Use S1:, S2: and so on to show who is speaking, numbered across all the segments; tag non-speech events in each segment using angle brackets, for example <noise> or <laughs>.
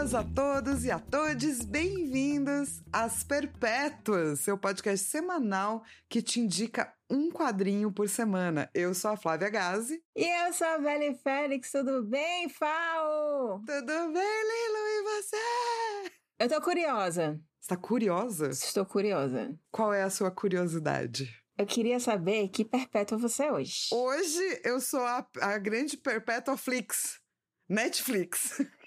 S1: todas, a todos e a todes, bem-vindos às Perpétuas, seu podcast semanal que te indica um quadrinho por semana. Eu sou a Flávia Gazi.
S2: E eu sou a Velha Félix, tudo bem, Fal?
S1: Tudo bem, Lilo, e você?
S2: Eu tô curiosa.
S1: Você tá curiosa?
S2: Estou curiosa.
S1: Qual é a sua curiosidade?
S2: Eu queria saber que perpétua você é hoje.
S1: Hoje eu sou a, a grande Perpétua Flix. Netflix. <laughs>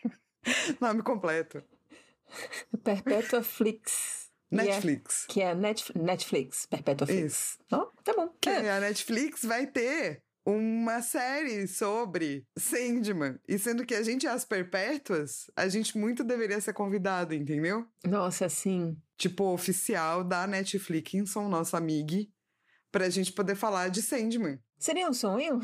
S1: <laughs> Nome completo.
S2: Perpétua Flix.
S1: Netflix.
S2: Que é, que é Net, Netflix, Perpétua Flix.
S1: Isso.
S2: Oh, tá bom.
S1: Que a Netflix vai ter uma série sobre Sandman. E sendo que a gente é as perpétuas, a gente muito deveria ser convidado, entendeu?
S2: Nossa, sim.
S1: Tipo, oficial da Netflix, nosso amigo, pra gente poder falar de Sandman.
S2: Seria um sonho?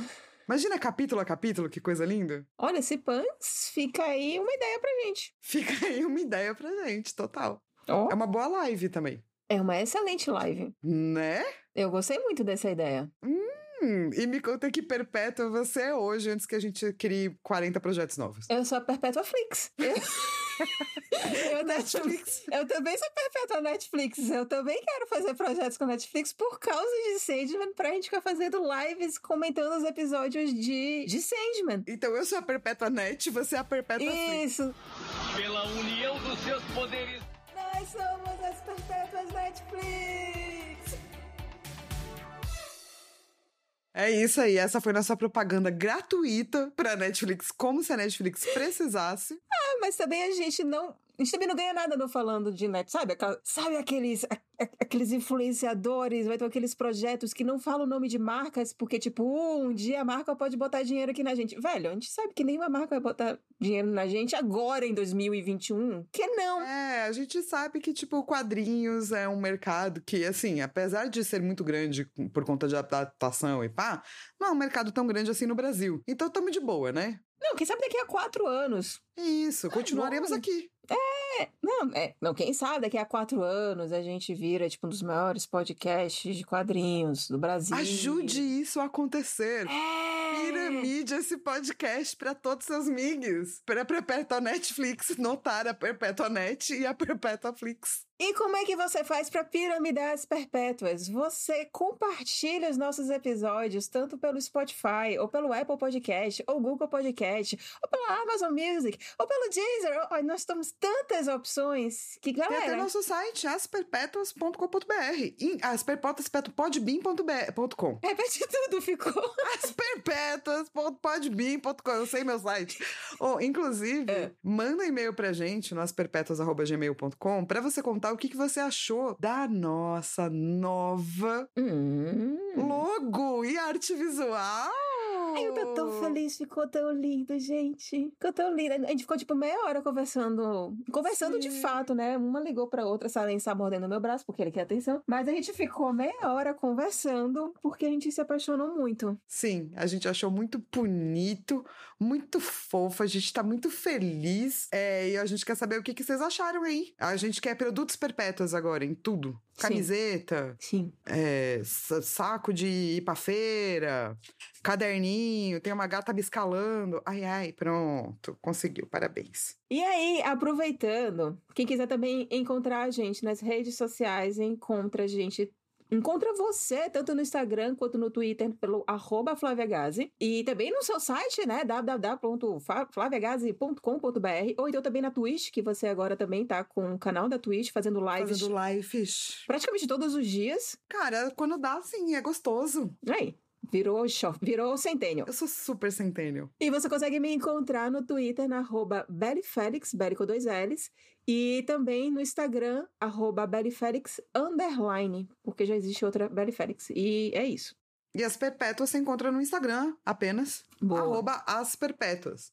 S1: Imagina capítulo a capítulo, que coisa linda.
S2: Olha, esse Pans, fica aí uma ideia pra gente.
S1: Fica aí uma ideia pra gente, total.
S2: Oh.
S1: É uma boa live também.
S2: É uma excelente live.
S1: Né?
S2: Eu gostei muito dessa ideia.
S1: Hum, e me conta que perpétua você é hoje, antes que a gente crie 40 projetos novos.
S2: Eu sou a Perpétua Flix. eu, <laughs> <laughs>
S1: Netflix.
S2: Eu também sou Perpétua Netflix. Eu também quero fazer projetos com Netflix por causa de Sandman, pra gente ficar fazendo lives comentando os episódios de, de Sandman.
S1: Então eu sou a Perpétua Net, você é a Perpétua Flix.
S2: Isso.
S3: Pela união dos seus poderes.
S2: Nós somos as Perpétuas Netflix.
S1: É isso aí, essa foi nossa propaganda gratuita pra Netflix, como se a Netflix precisasse.
S2: Ah, mas também a gente não. A gente também não ganha nada no falando de net, sabe? Aquela- sabe aqueles, a- a- aqueles influenciadores, vai ter aqueles projetos que não falam o nome de marcas, porque, tipo, uh, um dia a marca pode botar dinheiro aqui na gente. Velho, a gente sabe que nenhuma marca vai botar dinheiro na gente agora, em 2021. Que não?
S1: É, a gente sabe que, tipo, quadrinhos é um mercado que, assim, apesar de ser muito grande por conta de adaptação e pá, não é um mercado tão grande assim no Brasil. Então tamo de boa, né?
S2: Não, quem sabe daqui a quatro anos.
S1: Isso, continuaremos
S2: bom.
S1: aqui.
S2: É, não, é, não, quem sabe daqui a quatro anos a gente vira, tipo, um dos maiores podcasts de quadrinhos do Brasil.
S1: Ajude isso a acontecer.
S2: É!
S1: Piramide esse podcast para todos seus migs. Para Perpétua Netflix notar a Perpétua Net e a Perpétua Flix.
S2: E como é que você faz para piramidar as perpétuas? Você compartilha os nossos episódios tanto pelo Spotify, ou pelo Apple Podcast, ou Google Podcast, ou pela Amazon Music, ou pelo Deezer. Oh, nós temos tantas opções que,
S1: Tem até
S2: galera...
S1: nosso site, asperpetuas.com.br. Asperpetuas.podbean.com.
S2: Repete <laughs> tudo, ficou.
S1: asperpetuas.podbean.com. Eu sei meu site. Ou, inclusive,
S2: É.
S1: manda um e-mail pra gente no asperpetuas.gmail.com pra você contar o que, que você achou da nossa nova
S2: Hum.
S1: logo e arte visual.
S2: Ai, eu tô tão feliz, ficou tão lindo, gente. Ficou tão lindo. A gente ficou, tipo, meia hora conversando. Conversando de
S1: Sim.
S2: fato, né? Uma ligou pra outra, Salen está mordendo meu braço porque ele quer atenção. Mas a gente ficou meia hora conversando porque a gente se apaixonou muito.
S1: Sim, a gente achou muito bonito, muito fofo, a gente tá muito feliz. É, e a gente quer saber o que, que vocês acharam aí. A gente quer produtos perpétuos agora, em tudo. Camiseta,
S2: Sim.
S1: é, sa- saco de ir pra feira, caderninho, tem uma gata me escalando. Ai, ai, pronto, conseguiu, parabéns.
S2: E aí, aproveitando, quem quiser também encontrar a gente nas redes sociais, encontra a gente. Encontra você tanto no Instagram quanto no Twitter pelo arroba. E também no seu site, né? www.flaviagazi.com.br ou então também na Twitch, que você agora também tá com o canal da Twitch fazendo lives
S1: Fazendo lives.
S2: praticamente todos os dias.
S1: Cara, quando dá, sim, é gostoso.
S2: Aí, virou, show, virou centênio.
S1: Eu sou super centênio.
S2: E você consegue me encontrar no Twitter na arroba BellyFelix, Belly com dois L's, e também no Instagram, arroba BellyFelix underline, porque já existe outra BellyFelix. E é isso.
S1: E as perpétuas você encontra no Instagram apenas.
S2: Boa.
S1: Arroba as perpétuas.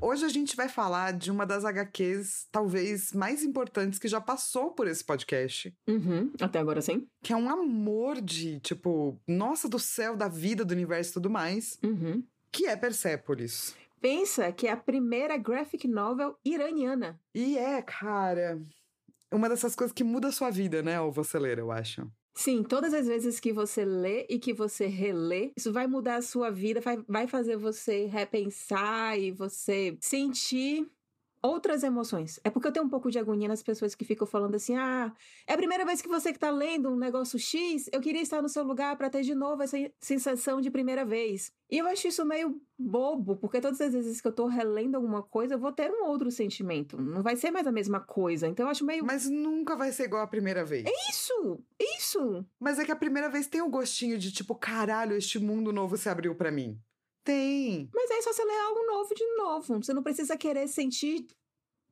S1: Hoje a gente vai falar de uma das HQs talvez mais importantes que já passou por esse podcast.
S2: Uhum, até agora sim.
S1: Que é um amor de, tipo, nossa do céu, da vida, do universo e tudo mais.
S2: Uhum.
S1: Que é Persépolis.
S2: Pensa que é a primeira graphic novel iraniana.
S1: E é, cara, uma dessas coisas que muda a sua vida, né, ao você ler, eu acho.
S2: Sim, todas as vezes que você lê e que você relê, isso vai mudar a sua vida, vai, fazer você repensar e você sentir outras emoções. É porque eu tenho um pouco de agonia nas pessoas que ficam falando assim: ah, é a primeira vez que você que tá lendo um negócio X, eu queria estar no seu lugar para ter de novo essa sensação de primeira vez. E eu acho isso meio bobo, porque todas as vezes que eu tô relendo alguma coisa, eu vou ter um outro sentimento. Não vai ser mais a mesma coisa. Então eu acho meio.
S1: Mas nunca vai ser igual a primeira vez.
S2: É isso! Isso!
S1: Mas é que a primeira vez tem o um gostinho de tipo, caralho, este mundo novo se abriu para mim. Tem.
S2: Mas aí só você lê algo novo de novo. Você não precisa querer sentir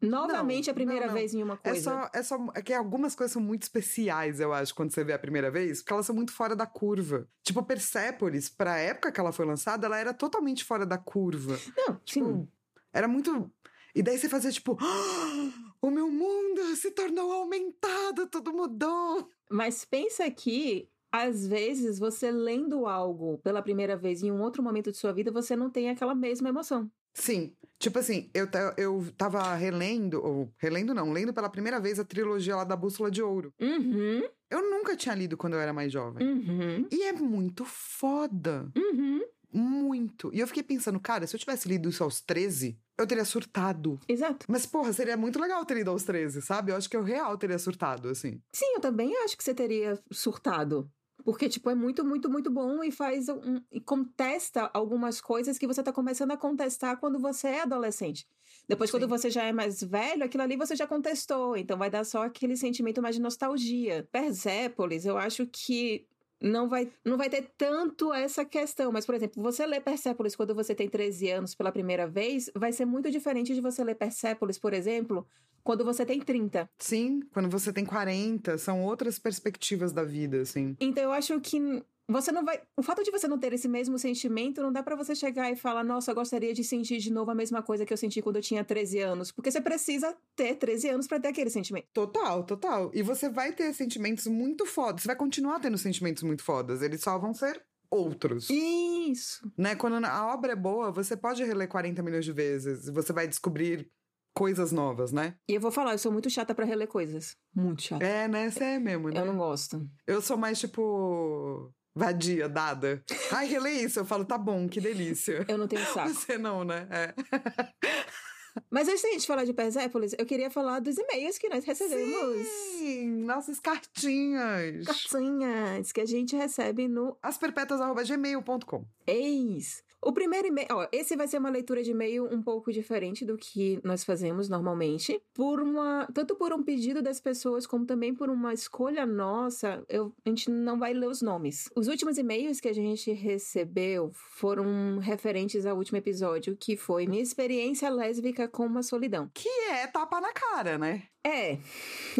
S2: novamente
S1: Não,
S2: a primeira
S1: não, não.
S2: vez em uma
S1: É
S2: coisa.
S1: só, é só. É que algumas coisas são muito especiais, eu acho, quando você vê a primeira vez, porque elas são muito fora da curva. Tipo, Persepolis, pra época que ela foi lançada, ela era totalmente fora da curva.
S2: Não,
S1: Tipo,
S2: sim.
S1: era muito. E daí você fazia tipo. "Ah, o meu mundo se tornou aumentado, tudo mudou.
S2: Mas pensa que, às vezes, você lendo algo pela primeira vez em um outro momento de sua vida, você não tem aquela mesma emoção.
S1: Sim. Tipo assim, eu, eu tava relendo, ou relendo não, lendo pela primeira vez a trilogia lá da Bússola de Ouro.
S2: Uhum,
S1: Eu nunca tinha lido quando eu era mais jovem.
S2: uhum,
S1: E é muito foda.
S2: uhum.
S1: Muito. E eu fiquei pensando, cara, se eu tivesse lido isso aos 13, eu teria surtado.
S2: Exato.
S1: Mas, porra, seria muito legal ter lido aos 13, sabe? Eu acho que eu real teria surtado, assim.
S2: Sim, eu também acho que você teria surtado. Porque, tipo, é muito, muito, muito bom e faz um, e contesta algumas coisas que você tá começando a contestar quando você é adolescente. Depois,
S1: Sim.
S2: quando você já é mais velho, aquilo ali você já contestou. Então vai dar só aquele sentimento mais de nostalgia. Persépolis, eu acho que não vai, não vai ter tanto essa questão. Mas, por exemplo, você lê Persépolis quando você tem 13 anos pela primeira vez, vai ser muito diferente de você ler Persépolis, por exemplo, quando você tem 30.
S1: Sim, quando você tem 40, são outras perspectivas da vida, assim.
S2: Então eu acho que você não vai. O fato de você não ter esse mesmo sentimento não dá pra você chegar e falar, nossa, eu gostaria de sentir de novo a mesma coisa que eu senti quando eu tinha 13 anos. Porque você precisa ter 13 anos pra ter aquele sentimento.
S1: Total, total. E você vai ter sentimentos muito fodas. Você vai continuar tendo sentimentos muito fodas. Eles só vão ser outros.
S2: Isso.
S1: Né? Quando a obra é boa, você pode reler 40 milhões de vezes. E você vai descobrir coisas novas, né?
S2: E eu vou falar, eu sou muito chata pra reler coisas. Muito chata.
S1: É, né? Você é mesmo, né?
S2: Eu não gosto.
S1: Eu sou mais tipo. Vadia, dada. Ai, relei isso. Eu falo, tá bom, que delícia. <laughs>
S2: Eu não tenho saco.
S1: Você não, né? É. <laughs>
S2: Mas antes da gente falar de Persépolis, eu queria falar dos e-mails que nós recebemos.
S1: Sim, nossas cartinhas.
S2: Cartinhas que a gente recebe no
S1: Asperpetas.gmail.com.
S2: Eis. O primeiro e-mail, ó, esse vai ser uma leitura de e-mail um pouco diferente do que nós fazemos normalmente, por uma, tanto por um pedido das pessoas como também por uma escolha nossa, eu, a gente não vai ler os nomes. Os últimos e-mails que a gente recebeu foram referentes ao último episódio, que foi minha experiência lésbica com uma solidão.
S1: Que é tapa na cara, né?
S2: É,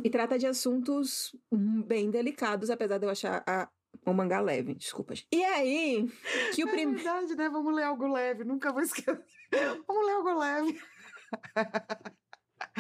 S2: e trata de assuntos hum, bem delicados, apesar de eu achar a, o mangá leve, desculpas. E aí, que o
S1: É
S2: primeiro
S1: verdade, né? Vamos ler algo leve. Nunca vou esquecer. Vamos ler algo leve.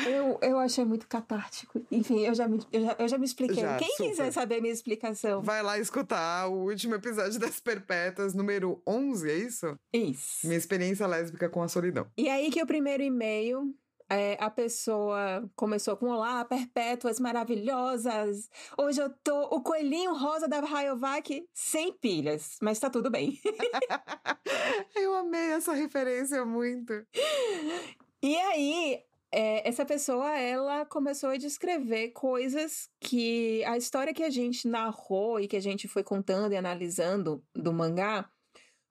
S2: Eu, eu achei muito catártico. Enfim, eu já me, eu já, eu já me expliquei.
S1: Já,
S2: Quem
S1: super.
S2: quiser saber a minha explicação.
S1: Vai lá escutar o último episódio das Perpétuas, número 11, é isso?
S2: Isso.
S1: Minha experiência lésbica com a solidão.
S2: E aí que o primeiro e-mail, é, a pessoa começou com Olá, perpétuas maravilhosas. Hoje eu tô o coelhinho rosa da Rayovac sem pilhas, mas tá tudo bem. <laughs>
S1: Eu amei essa referência muito.
S2: E aí, é, essa pessoa, ela começou a descrever coisas que a história que a gente narrou e que a gente foi contando e analisando do mangá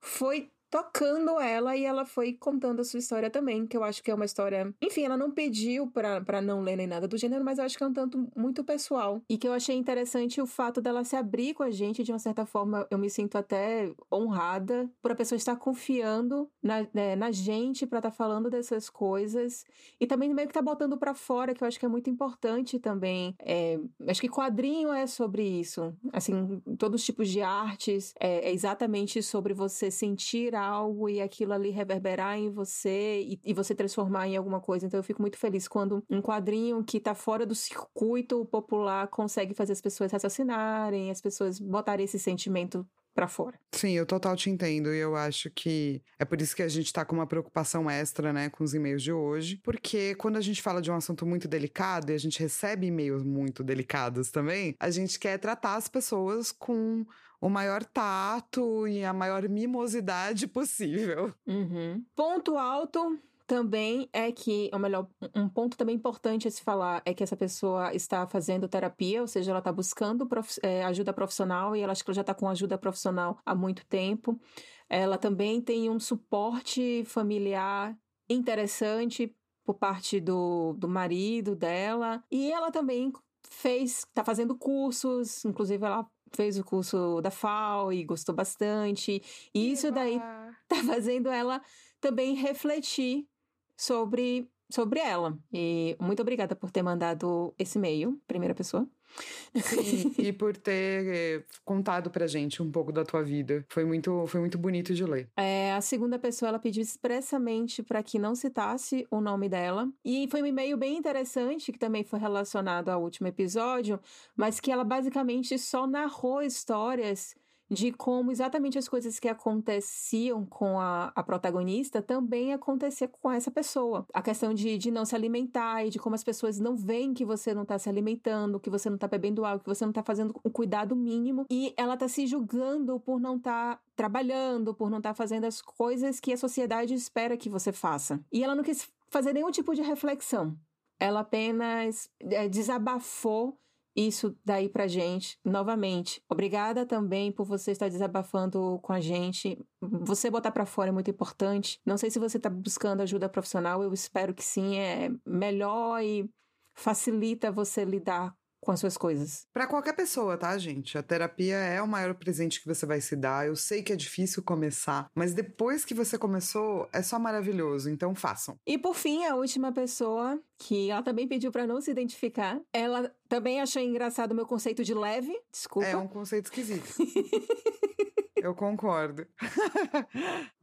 S2: foi tocando ela e ela foi contando a sua história também, que eu acho que é uma história. Enfim, ela não pediu pra, pra não ler nem nada do gênero, mas eu acho que é um tanto muito pessoal. E que eu achei interessante o fato dela se abrir com a gente, de uma certa forma, eu me sinto até honrada por a pessoa estar confiando na, né, na gente pra estar falando dessas coisas. E também meio que tá botando pra fora, que eu acho que é muito importante também. É, acho que quadrinho é sobre isso. Assim, todos os tipos de artes é, é exatamente sobre você sentir algo e aquilo ali reverberar em você e, e você transformar em alguma coisa. Então eu fico muito feliz quando um quadrinho que tá fora do circuito popular consegue fazer as pessoas raciocinarem, as pessoas botarem esse sentimento para fora.
S1: Sim, eu total te entendo e eu acho que é por isso que a gente tá com uma preocupação extra, né, com os e-mails de hoje, porque quando a gente fala de um assunto muito delicado e a gente recebe e-mails muito delicados também, a gente quer tratar as pessoas com o maior tato e a maior mimosidade possível.
S2: Uhum. Ponto alto também é que, ou melhor, um ponto também importante a se falar é que essa pessoa está fazendo terapia, ou seja, ela está buscando prof, é, ajuda profissional e ela acho que ela já está com ajuda profissional há muito tempo. Ela também tem um suporte familiar interessante por parte do, do marido dela. E ela também fez, está fazendo cursos, inclusive ela fez o curso da FAO e gostou bastante. E isso daí tá fazendo ela também refletir sobre, sobre ela. E muito obrigada por ter mandado esse e-mail, primeira pessoa.
S1: Sim, <laughs> e por ter eh, contado pra gente um pouco da tua vida. Foi muito, foi muito bonito de ler.
S2: É, a segunda pessoa ela pediu expressamente para que não citasse o nome dela. E foi um e-mail bem interessante, que também foi relacionado ao último episódio, mas que ela basicamente só narrou histórias de como exatamente as coisas que aconteciam com a, a protagonista também acontecia com essa pessoa. A questão de, de não se alimentar e de como as pessoas não veem que você não está se alimentando, que você não está bebendo água, que você não está fazendo o cuidado mínimo e ela está se julgando por não estar tá trabalhando, por não estar tá fazendo as coisas que a sociedade espera que você faça. E ela não quis fazer nenhum tipo de reflexão. Ela apenas é, desabafou isso daí pra gente. Novamente, obrigada também por você estar desabafando com a gente. Você botar para fora é muito importante. Não sei se você tá buscando ajuda profissional, eu espero que sim, é melhor e facilita você lidar com as suas coisas.
S1: Para qualquer pessoa, tá, gente? A terapia é o maior presente que você vai se dar. Eu sei que é difícil começar, mas depois que você começou, é só maravilhoso. Então façam.
S2: E por fim, a última pessoa que ela também pediu para não se identificar. Ela também achou engraçado o meu conceito de leve. Desculpa.
S1: É um conceito esquisito. <laughs> Eu concordo.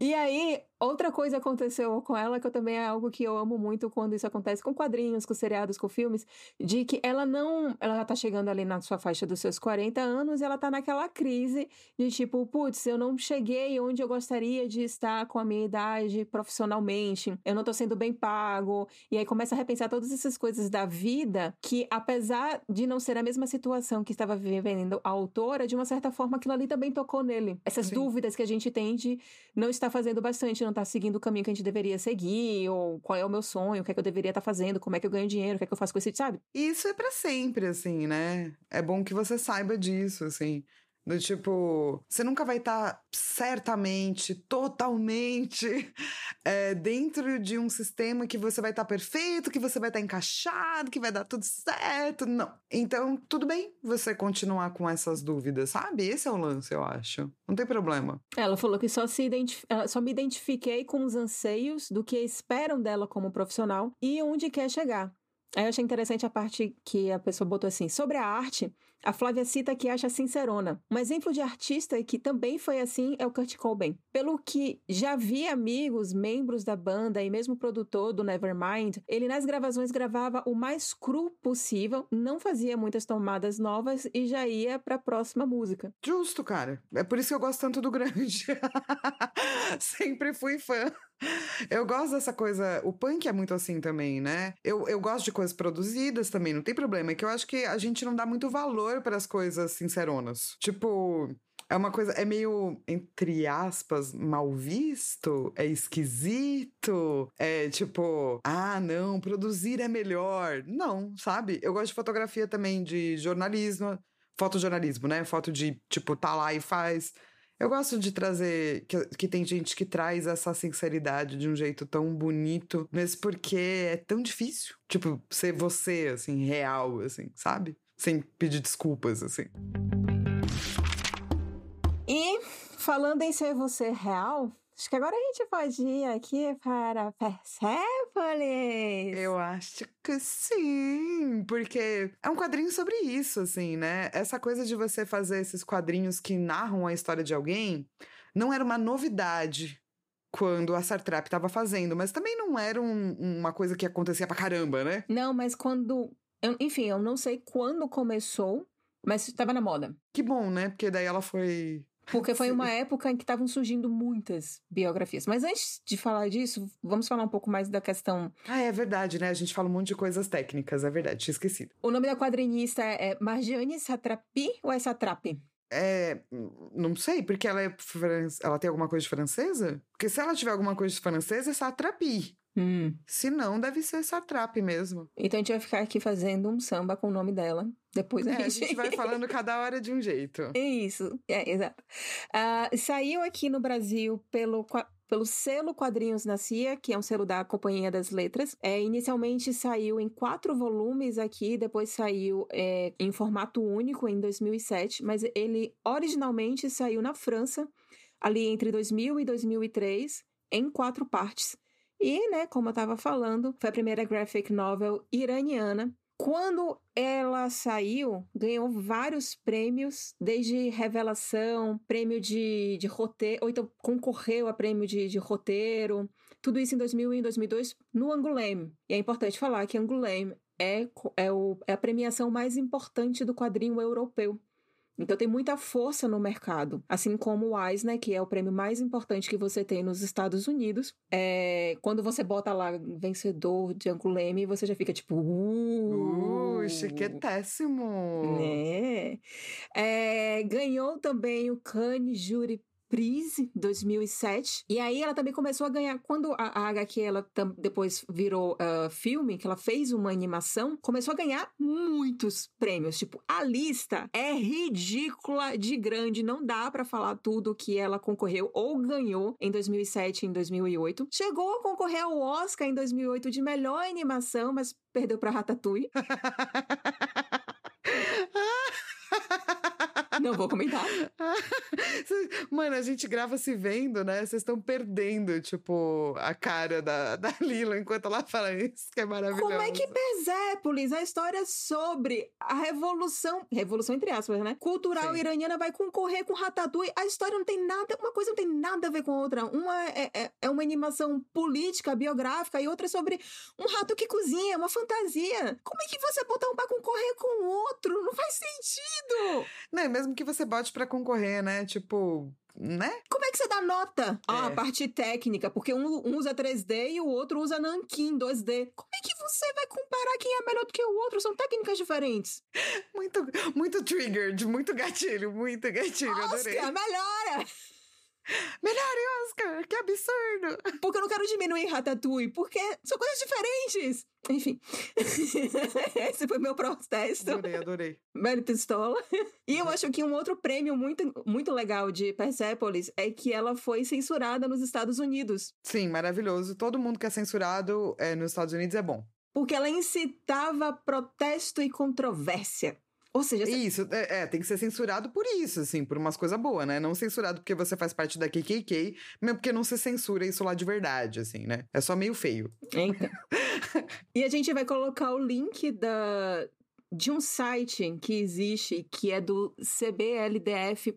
S2: e aí, outra coisa aconteceu com ela, que eu também é algo que eu amo muito quando isso acontece com quadrinhos, com seriados, com filmes, de que ela não. Ela já tá chegando ali na sua faixa dos seus 40 anos e ela tá naquela crise de tipo, putz, eu não cheguei onde eu gostaria de estar com a minha idade profissionalmente, eu não tô sendo bem pago. E aí começa a repensar todas essas coisas da vida que, apesar de não ser a mesma situação que estava vivendo a autora, de uma certa forma aquilo ali também tocou nele essas Sim. dúvidas que a gente tem de não estar fazendo bastante, não estar seguindo o caminho que a gente deveria seguir, ou qual é o meu sonho, o que é que eu deveria estar fazendo, como é que eu ganho dinheiro, o que é que eu faço com esse, sabe?
S1: Isso é para sempre, assim, né? É bom que você saiba disso, assim. Do tipo, você nunca vai estar tá certamente, totalmente é, <laughs> dentro de um sistema que você vai estar tá perfeito, que você vai estar tá encaixado, que vai dar tudo certo. Não. Então, tudo bem você continuar com essas dúvidas, sabe? Esse é o lance, eu acho. Não tem problema.
S2: Ela falou que só, se identif... só me identifiquei com os anseios do que esperam dela como profissional e onde quer chegar. Aí eu achei interessante a parte que a pessoa botou assim: sobre a arte, a Flávia cita que acha sincerona. Um exemplo de artista que também foi assim é o Kurt Cobain. Pelo que já vi amigos, membros da banda e mesmo produtor do Nevermind, ele nas gravações gravava o mais cru possível, não fazia muitas tomadas novas e já ia para a próxima música.
S1: Justo, cara. É por isso que eu gosto tanto do grande. <laughs> Sempre fui fã. <laughs> Eu gosto dessa coisa. O punk é muito assim também, né? Eu, eu gosto de coisas produzidas também, não tem problema. É que eu acho que a gente não dá muito valor para as coisas sinceronas. Tipo. É uma coisa, é meio, entre aspas, mal visto, é esquisito, é tipo, ah, não, produzir é melhor. Não, sabe? Eu gosto de fotografia também, de jornalismo, fotojornalismo, né? Foto de, tipo, tá lá e faz. Eu gosto de trazer que, que, tem gente que traz essa sinceridade de um jeito tão bonito, mesmo porque é tão difícil, tipo, ser você, assim, real, assim, sabe? Sem pedir desculpas, assim.
S2: E falando em ser você real, Acho que agora a gente pode ir aqui para Persepolis.
S1: Eu acho que sim, porque é um quadrinho sobre isso, assim, né? Essa coisa de você fazer esses quadrinhos que narram a história de alguém não era uma novidade quando a Sartrap estava fazendo, mas também não era um, uma coisa que acontecia pra caramba, né?
S2: Não, mas quando. Eu, enfim, eu não sei quando começou, mas estava na moda.
S1: Que bom, né? Porque daí ela foi
S2: Porque foi uma época em que estavam surgindo muitas biografias. Mas antes de falar disso, vamos falar um pouco mais da questão.
S1: Ah, é verdade, né? A gente fala um monte de coisas técnicas, é verdade, tinha esquecido.
S2: O nome da quadrinista é Marjane Satrapi ou é Satrapi?
S1: É, não sei, porque ela é ela tem alguma coisa de francesa? Porque se ela tiver alguma coisa de francesa, é satrapi.
S2: Hum.
S1: Se não, deve ser satrape mesmo.
S2: Então a gente vai ficar aqui fazendo um samba com o nome dela. Depois a
S1: É, a
S2: gente.
S1: gente vai <laughs> falando cada hora de um jeito.
S2: É isso, é, exato. Ah, saiu aqui no Brasil pelo, pelo selo Quadrinhos na CIA, que é um selo da Companhia das Letras. É, inicialmente saiu em quatro volumes aqui, depois saiu é, em formato único em 2007, mas ele originalmente saiu na França, ali entre 2000 e 2003, em quatro partes. E, né, como eu estava falando, foi a primeira graphic novel iraniana quando ela saiu, ganhou vários prêmios, desde revelação, prêmio de, de roteiro, ou então concorreu a prêmio de, de roteiro, tudo isso em 2000 e em 2002 no Angoulême. E é importante falar que Angoulême é, é, o, é a premiação mais importante do quadrinho europeu. Então tem muita força no mercado. Assim como o Eisner, que é o prêmio mais importante que você tem nos Estados Unidos. É, quando você bota lá vencedor de Angoulême, você já fica tipo... Uh,
S1: Uh, chiquetésimo!
S2: né? É, ganhou também o Cannes Jury Prize 2007. E aí ela também começou a ganhar. Quando a, a HQ ela depois virou ah, filme, que ela fez uma animação, começou a ganhar muitos prêmios. Tipo, a lista é ridícula de grande. Não dá pra falar tudo que ela concorreu ou ganhou em 2007 e em 2008. Chegou a concorrer ao Oscar em 2008 de melhor animação, mas perdeu pra Ratatouille. <laughs> Não vou comentar. <laughs>
S1: Mano, a gente grava se vendo, né? Vocês estão perdendo, tipo, a cara da, da <laughs> Lila enquanto ela fala isso, que é maravilhoso.
S2: Como é que Persépolis, a história sobre a revolução, revolução entre aspas, né? Cultural
S1: Sim.
S2: iraniana vai concorrer com Ratatouille. A história não tem nada, uma coisa não tem nada a ver com a outra. Uma é, é, é uma animação política, biográfica, e outra é sobre um rato que cozinha, uma fantasia. Como é que você botar um pra concorrer com o outro? Não faz sentido!
S1: Não, é mesmo que você bote pra concorrer, né? Tipo, né?
S2: Como é que você dá nota? Ah, a
S1: É.
S2: parte técnica, porque um, um usa 3D e o outro usa Nankin 2D. Como é que você vai comparar quem é melhor do que o outro? São técnicas diferentes.
S1: Muito, muito triggered, muito gatilho, muito gatilho, adorei.
S2: Oscar, melhora!
S1: Melhor Oscar, que absurdo!
S2: Porque eu não quero diminuir Ratatouille, porque são coisas diferentes. Enfim, <laughs> esse foi meu protesto.
S1: Adorei, adorei.
S2: Velho Pistola. E eu acho que um outro prêmio muito, muito legal de Persepolis é que ela foi censurada nos Estados Unidos.
S1: Sim, maravilhoso. Todo mundo que é censurado é, nos Estados Unidos é bom.
S2: Porque ela incitava protesto e controvérsia. Ou seja, você-
S1: Isso, é, é, tem que ser censurado por isso, assim, por umas coisas boas, né? Não censurado porque você faz parte da KKK, mesmo porque não se censura isso lá de verdade, assim, né? É só meio feio.
S2: Então. <laughs> e a gente vai colocar o link da, de um site que existe, que é do cbldf.org,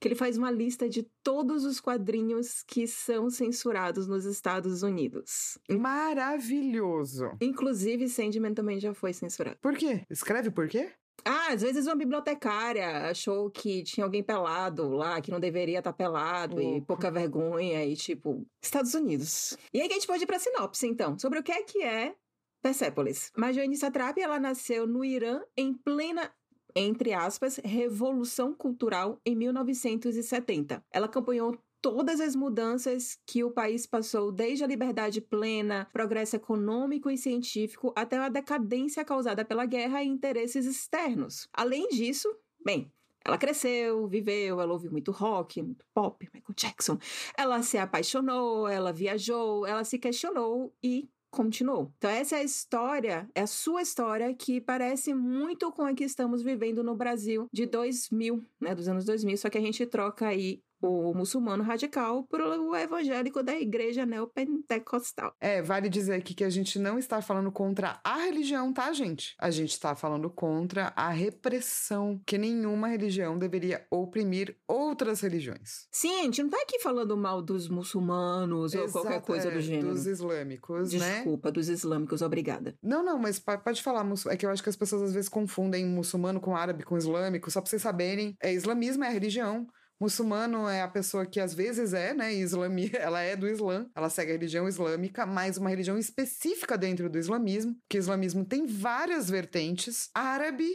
S2: que ele faz uma lista de todos os quadrinhos que são censurados nos Estados Unidos.
S1: Maravilhoso.
S2: Inclusive, Sandman também já foi censurado.
S1: Por quê? Escreve por quê?
S2: Ah, às vezes uma bibliotecária achou que tinha alguém pelado lá, que não deveria estar pelado, e pouca vergonha, e tipo, Estados Unidos. E aí que a gente pode ir pra sinopse, então, sobre o que é que é Persepolis. Marjane Satrapi, ela nasceu no Irã em plena entre aspas, revolução cultural em 1970. Ela acompanhou todas as mudanças que o país passou, desde a liberdade plena, progresso econômico e científico, até a decadência causada pela guerra e interesses externos. Além disso, bem, ela cresceu, viveu, ela ouviu muito rock, muito pop, Michael Jackson. Ela se apaixonou, ela viajou, ela se questionou e continuou. Então essa é a história, é a sua história que parece muito com a que estamos vivendo no Brasil de 2000, né, dos anos 2000, só que a gente troca aí o muçulmano radical pro evangélico da igreja neopentecostal.
S1: É, vale dizer aqui que a gente não está falando contra a religião, tá, gente? A gente está falando contra a repressão, que nenhuma religião deveria oprimir outras religiões.
S2: Sim, a gente não tá aqui falando mal dos muçulmanos ou qualquer
S1: Exato,
S2: coisa
S1: é,
S2: do gênero.
S1: Dos islâmicos, né?
S2: Desculpa, dos islâmicos, obrigada.
S1: Não, não, mas pode falar. É que eu acho que as pessoas às vezes confundem muçulmano com árabe, com islâmico. Só pra vocês saberem, é, islamismo é a religião. Muçulmano é a pessoa que às vezes é, né? Islami, <laughs> ela é do Islã, ela segue a religião islâmica, mas uma religião específica dentro do islamismo, que o islamismo tem várias vertentes. Árabe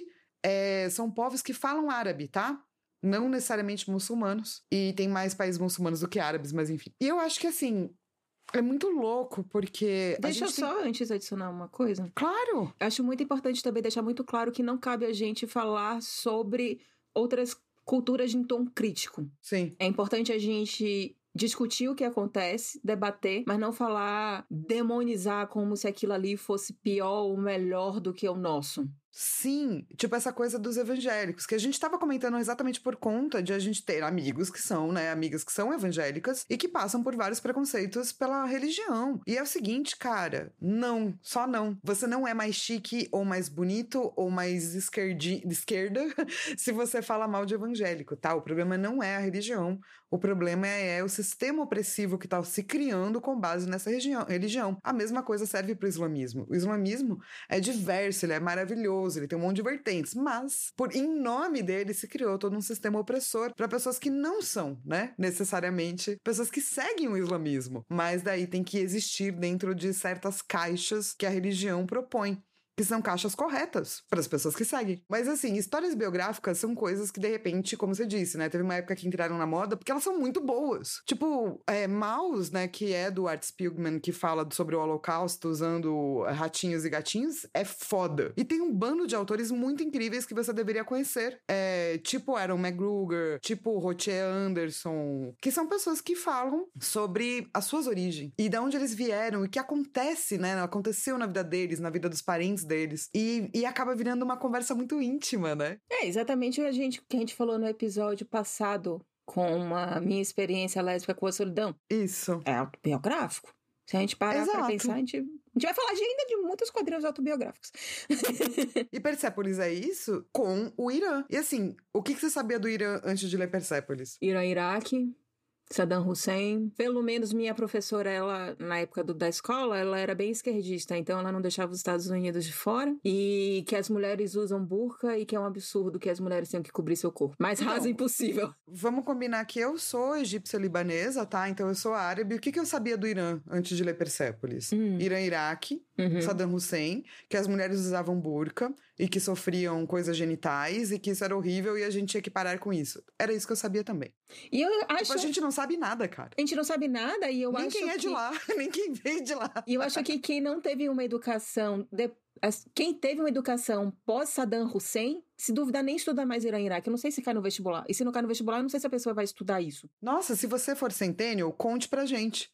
S1: é, são povos que falam árabe, tá? Não necessariamente muçulmanos. E tem mais países muçulmanos do que árabes, mas enfim. E eu acho que assim. É muito louco, porque.
S2: Deixa eu
S1: gente tem-
S2: só, antes, adicionar uma coisa.
S1: Claro!
S2: Acho muito importante também deixar muito claro que não cabe a gente falar sobre outras culturas em tom crítico.
S1: Sim.
S2: É importante a gente discutir o que acontece, debater, mas não falar, demonizar como se aquilo ali fosse pior ou melhor do que o nosso.
S1: Sim, tipo essa coisa dos evangélicos, que a gente tava comentando exatamente por conta de a gente ter amigos que são, né, amigas que são evangélicas e que passam por vários preconceitos pela religião. E é o seguinte, cara, não, só não. Você não é mais chique ou mais bonito ou mais esquerdi, <laughs> esquerda <laughs> se você fala mal de evangélico, tá? O problema não é a religião, o problema é, é o sistema opressivo que tá se criando com base nessa região, religião. A mesma coisa serve pro islamismo. O islamismo é diverso, ele é maravilhoso, ele tem um monte de vertentes, mas por em nome dele se criou todo um sistema opressor para pessoas que não são, né, necessariamente pessoas que seguem o islamismo, mas daí tem que existir dentro de certas caixas que a religião propõe que são caixas corretas para as pessoas que seguem. Mas assim, histórias biográficas são coisas que de repente, como você disse, né, teve uma época que entraram na moda porque elas são muito boas. Tipo, é, Maus, né, que é do Art Spiegelman que fala sobre o Holocausto usando ratinhos e gatinhos, é foda. E tem um bando de autores muito incríveis que você deveria conhecer, é, tipo Aaron McGruger, tipo Rotier Anderson, que são pessoas que falam sobre as suas origens e de onde eles vieram e o que acontece, né, aconteceu na vida deles, na vida dos parentes deles. E, e acaba virando uma conversa muito íntima, né?
S2: É exatamente o que a gente, que a gente falou no episódio passado com a minha experiência lésbica com a solidão.
S1: Isso.
S2: É autobiográfico. Se a gente parar pra
S1: Exato.
S2: pensar, a gente, a gente vai falar de, ainda de muitos quadrinhos autobiográficos. <laughs>
S1: E Persepolis é isso com o Irã. E assim, o que, que você sabia do Irã antes de ler Persepolis?
S2: Irã, Iraque, Saddam Hussein. Pelo menos minha professora, ela, na época do- da escola, ela era bem esquerdista, então ela não deixava os Estados Unidos de fora. E que as mulheres usam burca e que é um absurdo que as mulheres tenham que cobrir seu corpo. Mais
S1: Então,
S2: raso impossível.
S1: Vamos combinar que eu sou egípcia libanesa, tá? Então eu sou árabe. O que, que eu sabia do Irã antes de ler Persepolis?
S2: Hum.
S1: Irã, Iraque,
S2: Uhum.
S1: Saddam Hussein, que as mulheres usavam burca e que sofriam coisas genitais e que isso era horrível e a gente tinha que parar com isso. Era isso que eu sabia também.
S2: E eu acho.
S1: Tipo, a gente não sabe nada, cara.
S2: A gente não sabe nada e eu
S1: nem
S2: acho
S1: quem é
S2: que...
S1: de lá, <laughs> nem quem veio de lá.
S2: E eu acho que quem não teve uma educação. de- Quem teve uma educação pós-Saddam Hussein, se duvidar, nem estuda mais Irã e Iraque. Eu não sei se cai no vestibular. E se não cai no vestibular, eu não sei se a pessoa vai estudar isso.
S1: Nossa, se você for centennial, conte pra gente.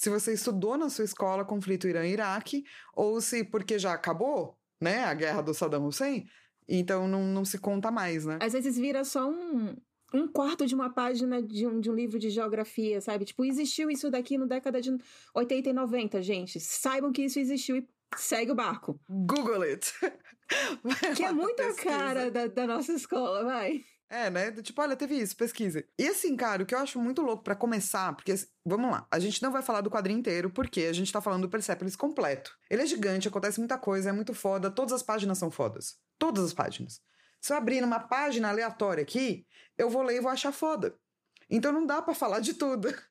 S1: Se você estudou na sua escola conflito Irã-Iraque, ou se porque já acabou, né, a guerra do Saddam Hussein, então não, não se conta mais, né?
S2: Às vezes vira só um, um quarto de uma página de um, de um livro de geografia, sabe? Tipo, existiu isso daqui no década de 80 e 90, gente. Saibam que isso existiu e segue o barco.
S1: Google it. <laughs>
S2: Que é muito a cara da, da nossa escola, vai.
S1: É, né? Tipo, olha, teve isso, pesquisa. E assim, cara, o que eu acho muito louco pra começar, porque, assim, vamos lá, a gente não vai falar do quadrinho inteiro, porque a gente tá falando do Persepolis completo. Ele é gigante, acontece muita coisa, é muito foda, todas as páginas são fodas. Todas as páginas. Se eu abrir numa página aleatória aqui, eu vou ler e vou achar foda. Então não dá pra falar de tudo. <laughs>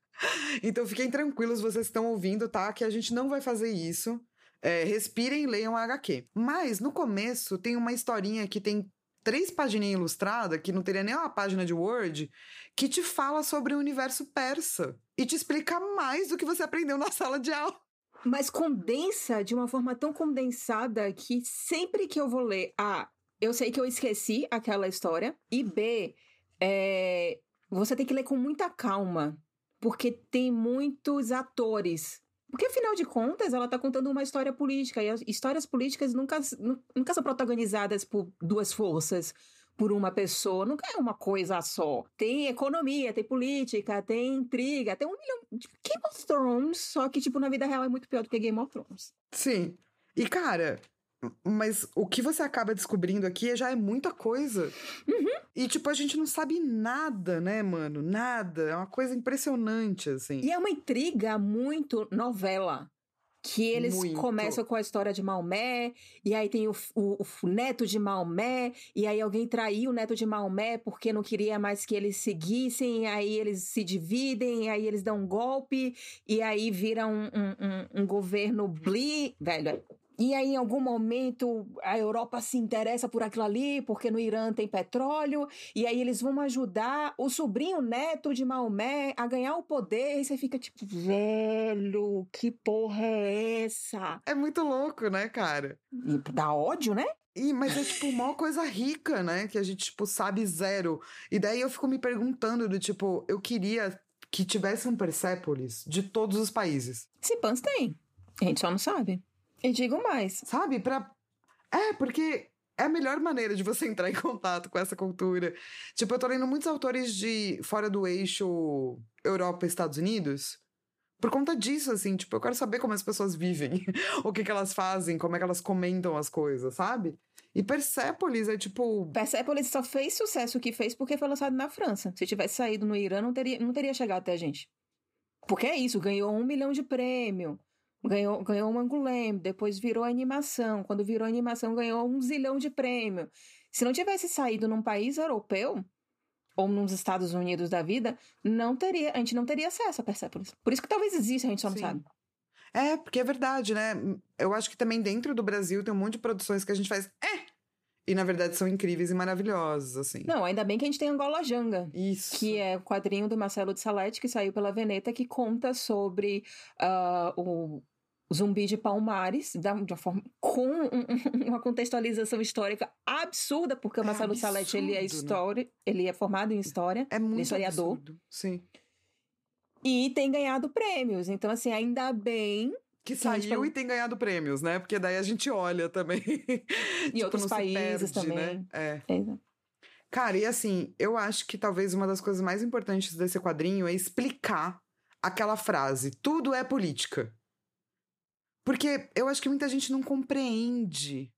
S1: Então fiquem tranquilos, vocês estão ouvindo, tá? Que a gente não vai fazer isso. É, respirem e leiam a HQ. Mas no começo tem uma historinha que tem três pagininhas ilustradas, que não teria nem uma página de Word, que te fala sobre o universo persa e te explica mais do que você aprendeu na sala de aula.
S2: Mas condensa de uma forma tão condensada que sempre que eu vou ler, A, eu sei que eu esqueci aquela história, e B, é, você tem que ler com muita calma, porque tem muitos atores. Porque, afinal de contas, ela tá contando uma história política, e as histórias políticas nunca, nu- nunca são protagonizadas por duas forças, por uma pessoa, nunca é uma coisa só. Tem economia, tem política, tem intriga, tem um milhão. Tipo, Game of Thrones, só que, tipo, na vida real é muito pior do que Game of Thrones.
S1: Sim. E, cara, mas o que você acaba descobrindo aqui já é muita coisa. E, tipo, a gente não sabe nada, né, mano? Nada. É uma coisa impressionante, assim.
S2: E é uma intriga muito novela. Que eles
S1: Muito.
S2: começam com a história de Maomé, e aí tem o, o- o neto de Maomé, e aí alguém traiu o neto de Maomé porque não queria mais que eles seguissem, e aí eles se dividem, e aí eles dão um golpe, e aí vira um, um- um- um governo bli, velho. E aí, em algum momento, a Europa se interessa por aquilo ali, porque no Irã tem petróleo, e aí eles vão ajudar o sobrinho neto de Maomé a ganhar o poder, e você fica tipo, velho, que porra é essa?
S1: É muito louco, né, cara?
S2: E dá ódio, né?
S1: E, mas é, tipo, uma coisa rica, né? Que a gente, tipo, sabe zero. E daí eu fico me perguntando do tipo, eu queria que tivesse um Persepolis de todos os países.
S2: Cipans tem. A gente só não sabe. E digo mais.
S1: Sabe? Pra... É, porque é a melhor maneira de você <laughs> entrar em contato com essa cultura. Tipo, eu tô lendo muitos autores de fora do eixo Europa e Estados Unidos. Por conta disso, assim, tipo, eu quero saber como as pessoas vivem, <laughs> o que, que elas fazem, como é que elas comentam as coisas, sabe? E Persepolis é tipo.
S2: Persepolis só fez sucesso o que fez porque foi lançado na França. Se tivesse saído no Irã, não teria, não teria chegado até a gente. Porque é isso, ganhou um milhão de prêmio. Ganhou, ganhou um Angoulême, depois virou animação. Quando virou animação, ganhou um zilhão de prêmio. Se não tivesse saído num país europeu, ou nos Estados Unidos da vida, não teria, a gente não teria acesso a Persepolis. Por isso que talvez exista, a gente só não
S1: Sim.
S2: sabe.
S1: É, porque é verdade, né? Eu acho que também dentro do Brasil tem um monte de produções que a gente faz. É! E na verdade são incríveis e maravilhosas, assim.
S2: Não, ainda bem que a gente tem Angola Janga.
S1: Isso.
S2: que é o quadrinho do Marcelo de Salete, que saiu pela Veneta, que conta sobre ah, o Zumbi de Palmares, da, de uma forma, com um- um- uma contextualização histórica absurda, porque o
S1: É
S2: Marcelo de Salete ele é,
S1: absurdo, né?
S2: história, ele é formado em história
S1: É muito
S2: historiador.
S1: absurdo. Sim.
S2: e tem ganhado prêmios. Então, assim, ainda bem.
S1: Que saiu
S2: falou-
S1: e tem ganhado prêmios, né? Porque daí a gente olha também. <laughs>
S2: E outros
S1: não se
S2: países
S1: perde,
S2: também.
S1: Né? É.
S2: É,
S1: Cara, e assim, eu acho que talvez uma das coisas mais importantes desse quadrinho é explicar aquela frase: tudo é política. Porque eu acho que muita gente não compreende.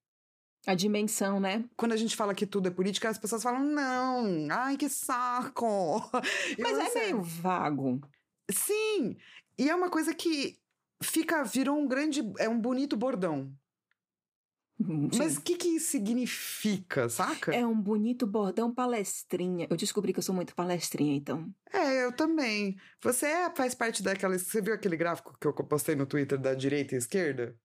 S2: a dimensão, né?
S1: Quando a gente fala que tudo é política, as pessoas falam, não, ai que saco. <laughs>
S2: Mas é
S1: assim,
S2: meio vago.
S1: Sim, e é uma coisa que fica, virou um grande, é um bonito bordão. Mas
S2: Sim.
S1: o que que significa, saca?
S2: É um bonito bordão palestrinha. Eu descobri que eu sou muito palestrinha, então.
S1: É, eu também. Você é- faz parte daquela. Você viu aquele gráfico que eu postei no Twitter da direita e esquerda?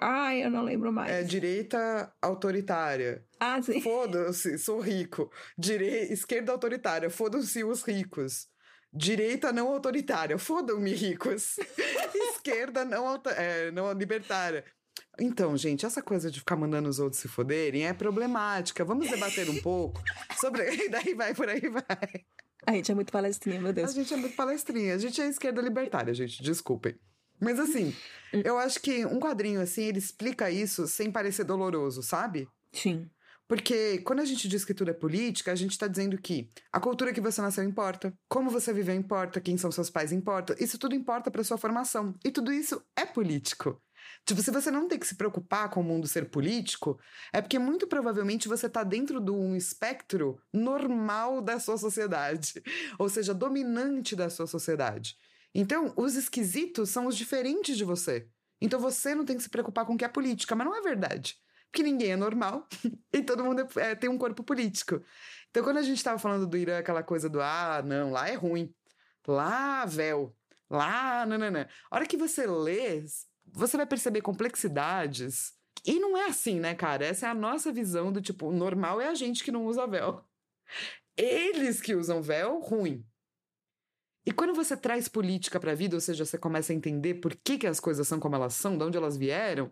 S2: Ai, eu não lembro mais.
S1: É direita autoritária.
S2: Ah, sim.
S1: Foda-se, sou rico. Dire... Esquerda autoritária, fodam-se os ricos. Direita não autoritária, fodam-me ricos. <laughs> Esquerda não, é, não libertária. Então, gente, essa coisa de ficar mandando os outros se foderem é problemática. Vamos debater um pouco sobre. <laughs> E daí vai, por aí vai.
S2: A gente é muito palestrinha, meu
S1: A
S2: Deus.
S1: gente é muito palestrinha. A gente é esquerda libertária, gente. Desculpem. Mas assim, eu acho que um quadrinho assim, ele explica isso sem parecer doloroso, sabe?
S2: Sim.
S1: Porque quando a gente diz que tudo é política, a gente tá dizendo que a cultura que você nasceu importa, como você viveu importa, quem são seus pais importa, isso tudo importa pra sua formação. E tudo isso é político. Tipo, se você não tem que se preocupar com o mundo ser político, é porque muito provavelmente você tá dentro de um espectro normal da sua sociedade, <laughs> ou seja, dominante da sua sociedade. Então, os esquisitos são os diferentes de você. Então você não tem que se preocupar com o que é política, mas não é verdade. Porque ninguém é normal <laughs> e todo mundo é- é- tem um corpo político. Então, quando a gente tava falando do Irã, aquela coisa do ah, não, lá é ruim. Lá, véu. Lá, nananã. A hora que você lê, você vai perceber complexidades. E não é assim, né, cara? Essa é a nossa visão do tipo, normal é a gente que não usa véu. Eles que usam véu, ruim. E quando você traz política pra vida, ou seja, você começa a entender por que, que as coisas são como elas são, de onde elas vieram,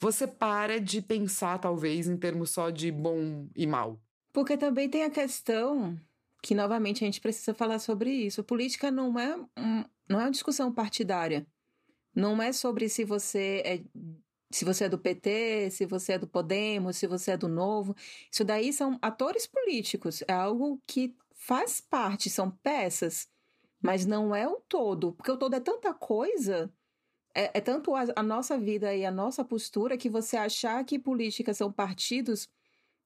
S1: você para de pensar, talvez, em termos só de bom e mal.
S2: Porque também tem a questão que, novamente, a gente precisa falar sobre isso. Política não é, um- não é uma discussão partidária. Não é sobre se você é se você é do PT, se você é do Podemos, se você é do Novo. Isso daí são atores políticos. É algo que faz parte, são peças, mas não é o todo. Porque o todo é tanta coisa. É, é tanto a, a nossa vida e a nossa postura que você achar que política são partidos,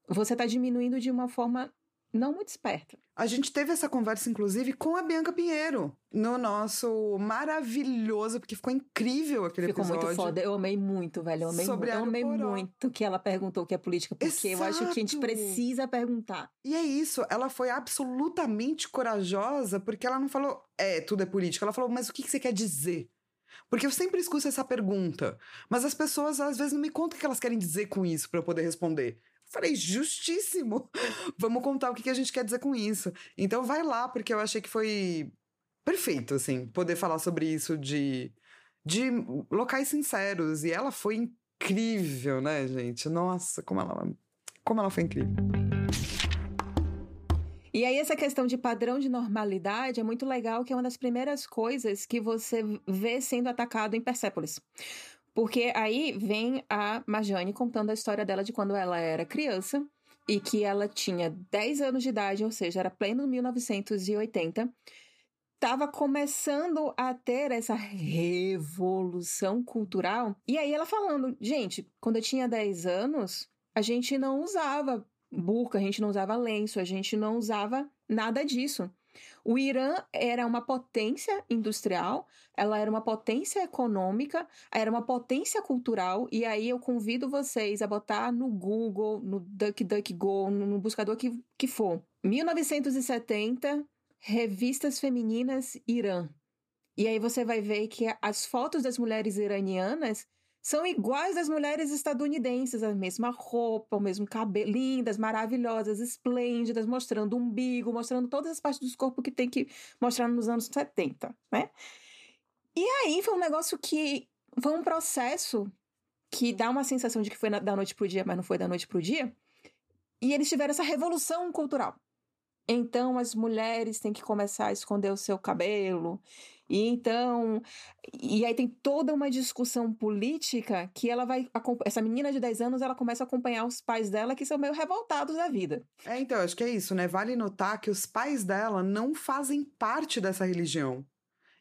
S2: você está diminuindo de uma forma não muito esperta.
S1: A gente teve essa conversa, inclusive, com a Bianca Pinheiro, no nosso maravilhoso, porque ficou incrível aquele
S2: ficou
S1: episódio.
S2: Ficou muito foda. Eu amei muito, velho. Eu amei, Sobre muito. Eu amei muito que ela perguntou o que é política, porque Exato. eu acho que a gente precisa perguntar.
S1: E é isso, ela foi absolutamente corajosa, porque ela não falou, é, tudo é política. Ela falou, mas o que você quer dizer? Porque eu sempre escuto essa pergunta, mas as pessoas às vezes não me contam o que elas querem dizer com isso para eu poder responder. Falei, justíssimo. <laughs> Vamos contar o que a gente quer dizer com isso. Então vai lá, porque eu achei que foi perfeito, assim, poder falar sobre isso de, de locais sinceros. E ela foi incrível, né, gente? Nossa, como ela, como ela foi incrível.
S2: E aí, essa questão de padrão de normalidade é muito legal, que é uma das primeiras coisas que você vê sendo atacado em Persépolis. Porque aí vem a Marjane contando a história dela de quando ela era criança e que ela tinha 10 anos de idade, ou seja, era pleno 1980. Estava começando a ter essa revolução cultural. E aí ela falando, gente, quando eu tinha 10 anos, a gente não usava burca, a gente não usava lenço, a gente não usava nada disso. O Irã era uma potência industrial, ela era uma potência econômica, era uma potência cultural, e aí eu convido vocês a botar no Google, no DuckDuckGo, no buscador que, que for. 1970, revistas femininas Irã. E aí você vai ver que as fotos das mulheres iranianas são iguais às mulheres estadunidenses, a mesma roupa, o mesmo cabelo, lindas, maravilhosas, esplêndidas, mostrando o umbigo, mostrando todas as partes do corpo que tem que mostrar nos anos 70, né? E aí foi um negócio que foi um processo que dá uma sensação de que foi da noite pro dia, mas não foi da noite pro dia. E eles tiveram essa revolução cultural. Então as mulheres têm que começar a esconder o seu cabelo e então, e aí tem toda uma discussão política que ela vai. Essa menina de 10 anos, ela começa a acompanhar os pais dela que são meio revoltados da vida.
S1: É, então, acho que é isso, né? Vale notar que os pais dela não fazem parte dessa religião.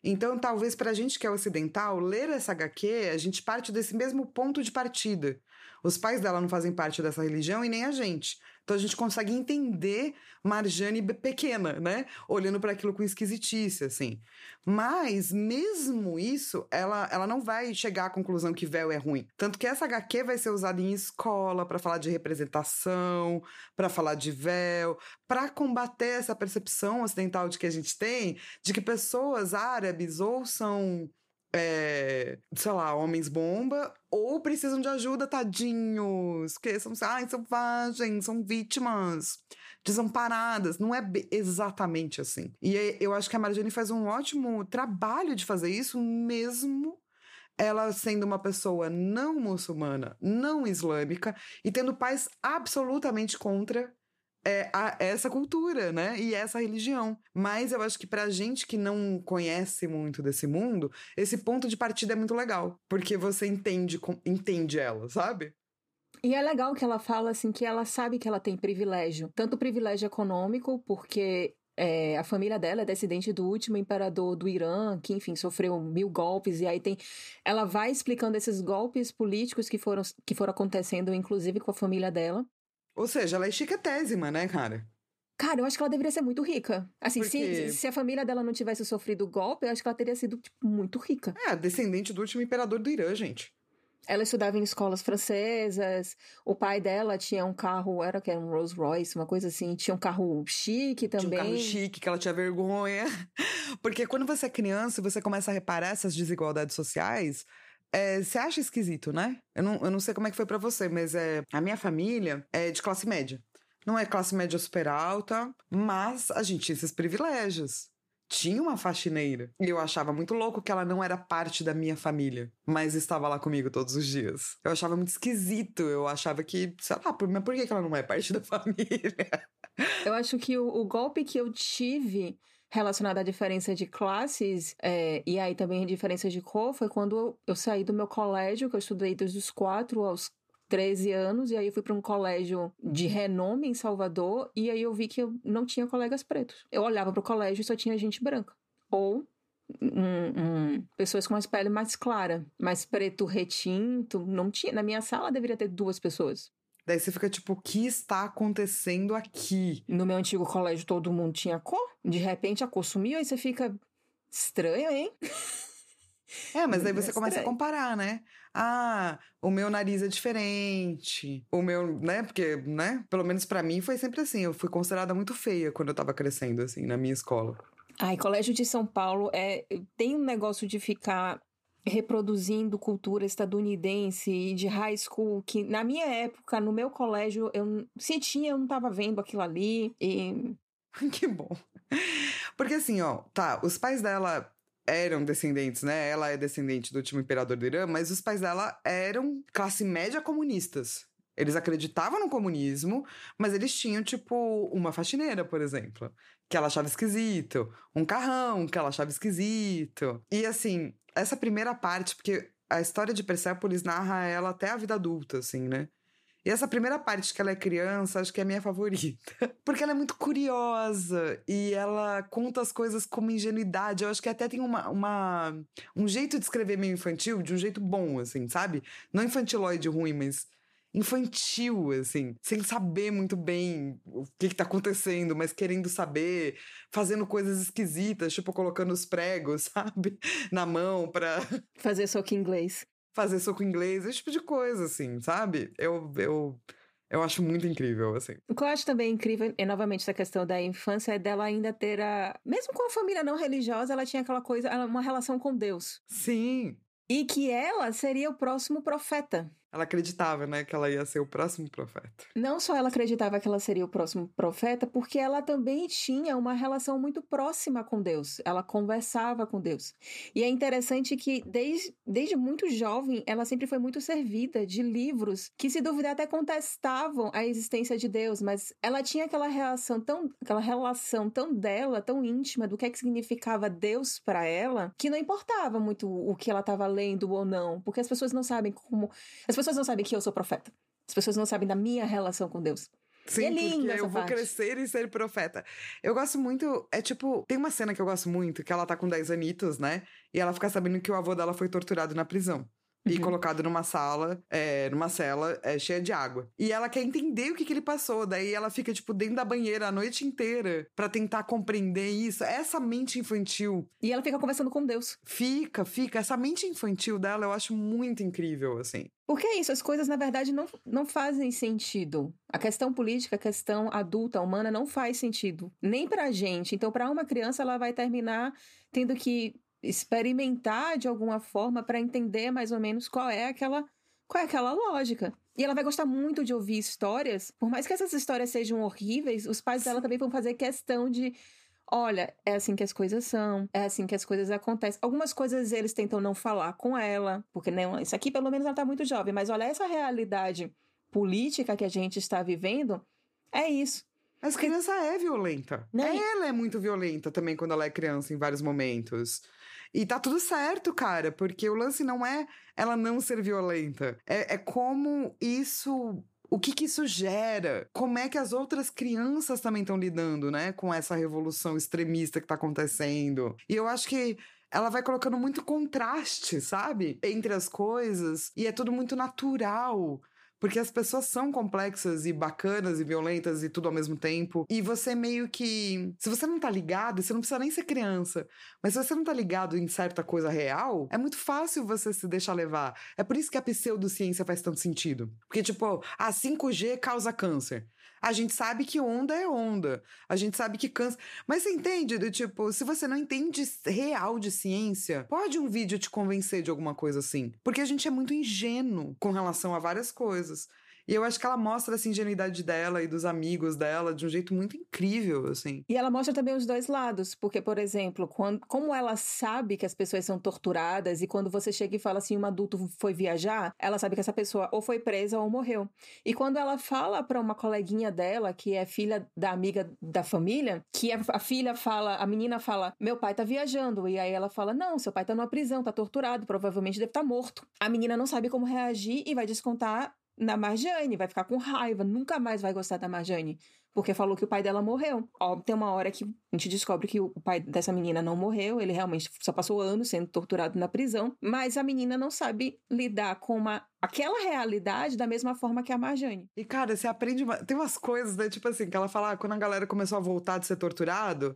S1: Então, talvez para a gente que é ocidental, ler essa HQ, a gente parte desse mesmo ponto de partida. Os pais dela não fazem parte dessa religião e nem a gente. Então a gente consegue entender Marjane pequena, né? Olhando para aquilo com esquisitice, assim. Mas, mesmo isso, ela, ela não vai chegar à conclusão que véu é ruim. Tanto que essa HQ vai ser usada em escola para falar de representação, para falar de véu, para combater essa percepção ocidental de que a gente tem de que pessoas árabes ou são é, sei lá, homens bomba, ou precisam de ajuda, tadinhos, que são, ai, selvagens, são vítimas desamparadas. Não é exatamente assim. E eu acho que a Marjane faz um ótimo trabalho de fazer isso, mesmo ela sendo uma pessoa não muçulmana, não islâmica, e tendo pais absolutamente contra é, a, essa cultura, né? E essa religião. Mas eu acho que pra gente que não conhece muito desse mundo, esse ponto de partida é muito legal. Porque você entende, entende ela, sabe?
S2: E é legal que ela fala assim que ela sabe que ela tem privilégio, tanto privilégio econômico, porque é, a família dela é descendente do último imperador do Irã, que, enfim, sofreu mil golpes, e aí tem. Ela vai explicando esses golpes políticos que foram, que foram acontecendo, inclusive com a família dela.
S1: Ou seja, ela é chiquetésima, né, cara?
S2: Cara, eu acho que ela deveria ser muito rica. Assim, Porque... se, se a família dela não tivesse sofrido o golpe, eu acho que ela teria sido, tipo, muito rica.
S1: É, descendente do último imperador do Irã, gente.
S2: Ela estudava em escolas francesas. O pai dela tinha um carro, era que era um Rolls Royce, uma coisa assim. Tinha um carro chique também. Tinha um
S1: carro chique que ela tinha vergonha. <laughs> Porque quando você é criança e você começa a reparar essas desigualdades sociais, é, você acha esquisito, né? Eu não, eu não sei como é que foi para você, mas é, a minha família é de classe média. Não é classe média super alta, mas a gente tinha esses privilégios. Tinha uma faxineira. E eu achava muito louco que ela não era parte da minha família, mas estava lá comigo todos os dias. Eu achava muito esquisito. Eu achava que, sei lá, por, mas por que ela não é parte da <laughs> família?
S2: Eu acho que o, o golpe que eu tive relacionado à diferença de classes, é, e aí também a diferença de cor, foi quando eu saí do meu colégio, que eu estudei desde os 4 aos 13 anos, e aí eu fui para um colégio de renome em Salvador, e aí eu vi que eu não tinha colegas pretos. Eu olhava para o colégio e só tinha gente branca. Ou pessoas com uma pele mais clara, mais preto retinto, não tinha. Na minha sala deveria ter duas pessoas.
S1: Daí você fica tipo, o que está acontecendo aqui?
S2: No meu antigo colégio todo mundo tinha cor, de repente a cor sumiu, aí você fica estranho, hein?
S1: É, mas aí <laughs> você começa a comparar, né? Ah, o meu nariz é diferente. O meu, né? Porque, né? Pelo menos para mim foi sempre assim. Eu fui considerada muito feia quando eu tava crescendo, assim, na minha escola.
S2: Ai, colégio de São Paulo é tem um negócio de ficar reproduzindo cultura estadunidense e de high school que na minha época no meu colégio eu se tinha eu não tava vendo aquilo ali e <laughs>
S1: que bom porque assim ó tá os pais dela eram descendentes, né? Ela é descendente do último imperador do Irã, mas os pais dela eram classe média comunistas. Eles acreditavam no comunismo, mas eles tinham, tipo, uma faxineira, por exemplo, que ela achava esquisito, um carrão que ela achava esquisito. E assim, essa primeira parte, porque a história de Persépolis narra ela até a vida adulta, assim, né? E essa primeira parte que ela é criança, acho que é a minha favorita. <laughs> Porque ela é muito curiosa e ela conta as coisas com ingenuidade. Eu acho que até tem uma, uma, um jeito de escrever meio infantil, de um jeito bom, assim, sabe? Não infantiloide ruim, mas infantil, assim, sem saber muito bem o que, que tá acontecendo, mas querendo saber, fazendo coisas esquisitas, tipo colocando os pregos, <laughs> sabe, na mão pra.
S2: Fazer soco inglês.
S1: Fazer soco inglês, esse tipo de coisa, assim, sabe? Eu. eu eu acho muito incrível, assim.
S2: O que eu acho também incrível, é novamente essa questão da infância, é dela ainda ter a. Mesmo com a família não religiosa, ela tinha aquela coisa, uma relação com Deus.
S1: Sim.
S2: E que ela seria o próximo profeta.
S1: Ela acreditava, né, que ela ia ser o próximo profeta.
S2: Não só ela acreditava que ela seria o próximo profeta, porque ela também tinha uma relação muito próxima com Deus. Ela conversava com Deus. E é interessante que desde, desde muito jovem, ela sempre foi muito servida de livros que, se duvidar, até contestavam a existência de Deus, mas ela tinha aquela relação tão, aquela relação tão dela, tão íntima do que é que significava Deus para ela, que não importava muito o que ela estava lendo ou não, porque as pessoas não sabem como as pessoas não sabem que eu sou profeta. As pessoas não sabem da minha relação com Deus.
S1: Sim,
S2: é
S1: porque eu vou
S2: parte.
S1: crescer e ser profeta. Eu gosto muito. É tipo, tem uma cena que eu gosto muito, que ela tá com 10 anitos, né? E ela fica sabendo que o avô dela foi torturado na prisão e
S2: Uhum.
S1: colocado numa sala, é, numa cela é, cheia de água. E ela quer entender o que, que ele passou. Daí ela fica, tipo, dentro da banheira a noite inteira pra tentar compreender isso. Essa mente infantil.
S2: E ela fica conversando com Deus.
S1: Fica, fica. Essa mente infantil dela eu acho muito incrível, assim.
S2: Porque é isso, as coisas na verdade não, não fazem sentido. A questão política, a questão adulta, humana, não faz sentido. Nem pra gente. Então, pra uma criança, ela vai terminar tendo que experimentar de alguma forma para entender mais ou menos qual é aquela qual é aquela lógica. E ela vai gostar muito de ouvir histórias, por mais que essas histórias sejam horríveis, os pais dela também vão fazer questão de Olha, é assim que as coisas são, é assim que as coisas acontecem. Algumas coisas eles tentam não falar com ela, porque não, isso aqui pelo menos ela tá muito jovem, mas olha essa realidade política que a gente está vivendo, é isso.
S1: Mas criança é violenta.
S2: E-
S1: Ela é muito violenta também quando ela é criança, em vários momentos. E tá tudo certo, cara, porque o lance não é ela não ser violenta. É, é como isso. O que que isso gera? Como é que as outras crianças também estão lidando, né? Com essa revolução extremista que tá acontecendo. E eu acho que ela vai colocando muito contraste, sabe? Entre as coisas. E é tudo muito natural. Porque as pessoas são complexas e bacanas e violentas e tudo ao mesmo tempo. E você meio que. Se você não tá ligado, você não precisa nem ser criança. Mas se você não tá ligado em certa coisa real, é muito fácil você se deixar levar. É por isso que a pseudociência faz tanto sentido. Porque, tipo, a 5G causa câncer. A gente sabe que onda é onda. A gente sabe que câncer. Mas você entende? Do tipo, se você não entende real de ciência, pode um vídeo te convencer de alguma coisa assim. Porque a gente é muito ingênuo com relação a várias coisas. E eu acho que ela mostra essa ingenuidade dela e dos amigos dela de um jeito muito incrível, assim.
S2: E ela mostra também os dois lados, porque, por exemplo, quando, como ela sabe que as pessoas são torturadas e quando você chega e fala assim, um adulto foi viajar, ela sabe que essa pessoa ou foi presa ou morreu. E quando ela fala para uma coleguinha dela, que é filha da amiga da família, que a, filha fala, a menina fala, meu pai tá viajando, e aí ela fala, não, seu pai tá numa prisão, tá torturado, provavelmente deve estar tá morto. A menina não sabe como reagir e vai descontar na Marjane, vai ficar com raiva, nunca mais vai gostar da Marjane, porque falou que o pai dela morreu. Ó, tem uma hora que a gente descobre que o pai dessa menina não morreu, ele realmente só passou anos sendo torturado na prisão, mas a menina não sabe lidar com uma aquela realidade da mesma forma que a Marjane.
S1: E cara, você aprende uma... tem umas coisas, né, tipo assim, que ela fala, ah, quando a galera começou a voltar de ser torturado,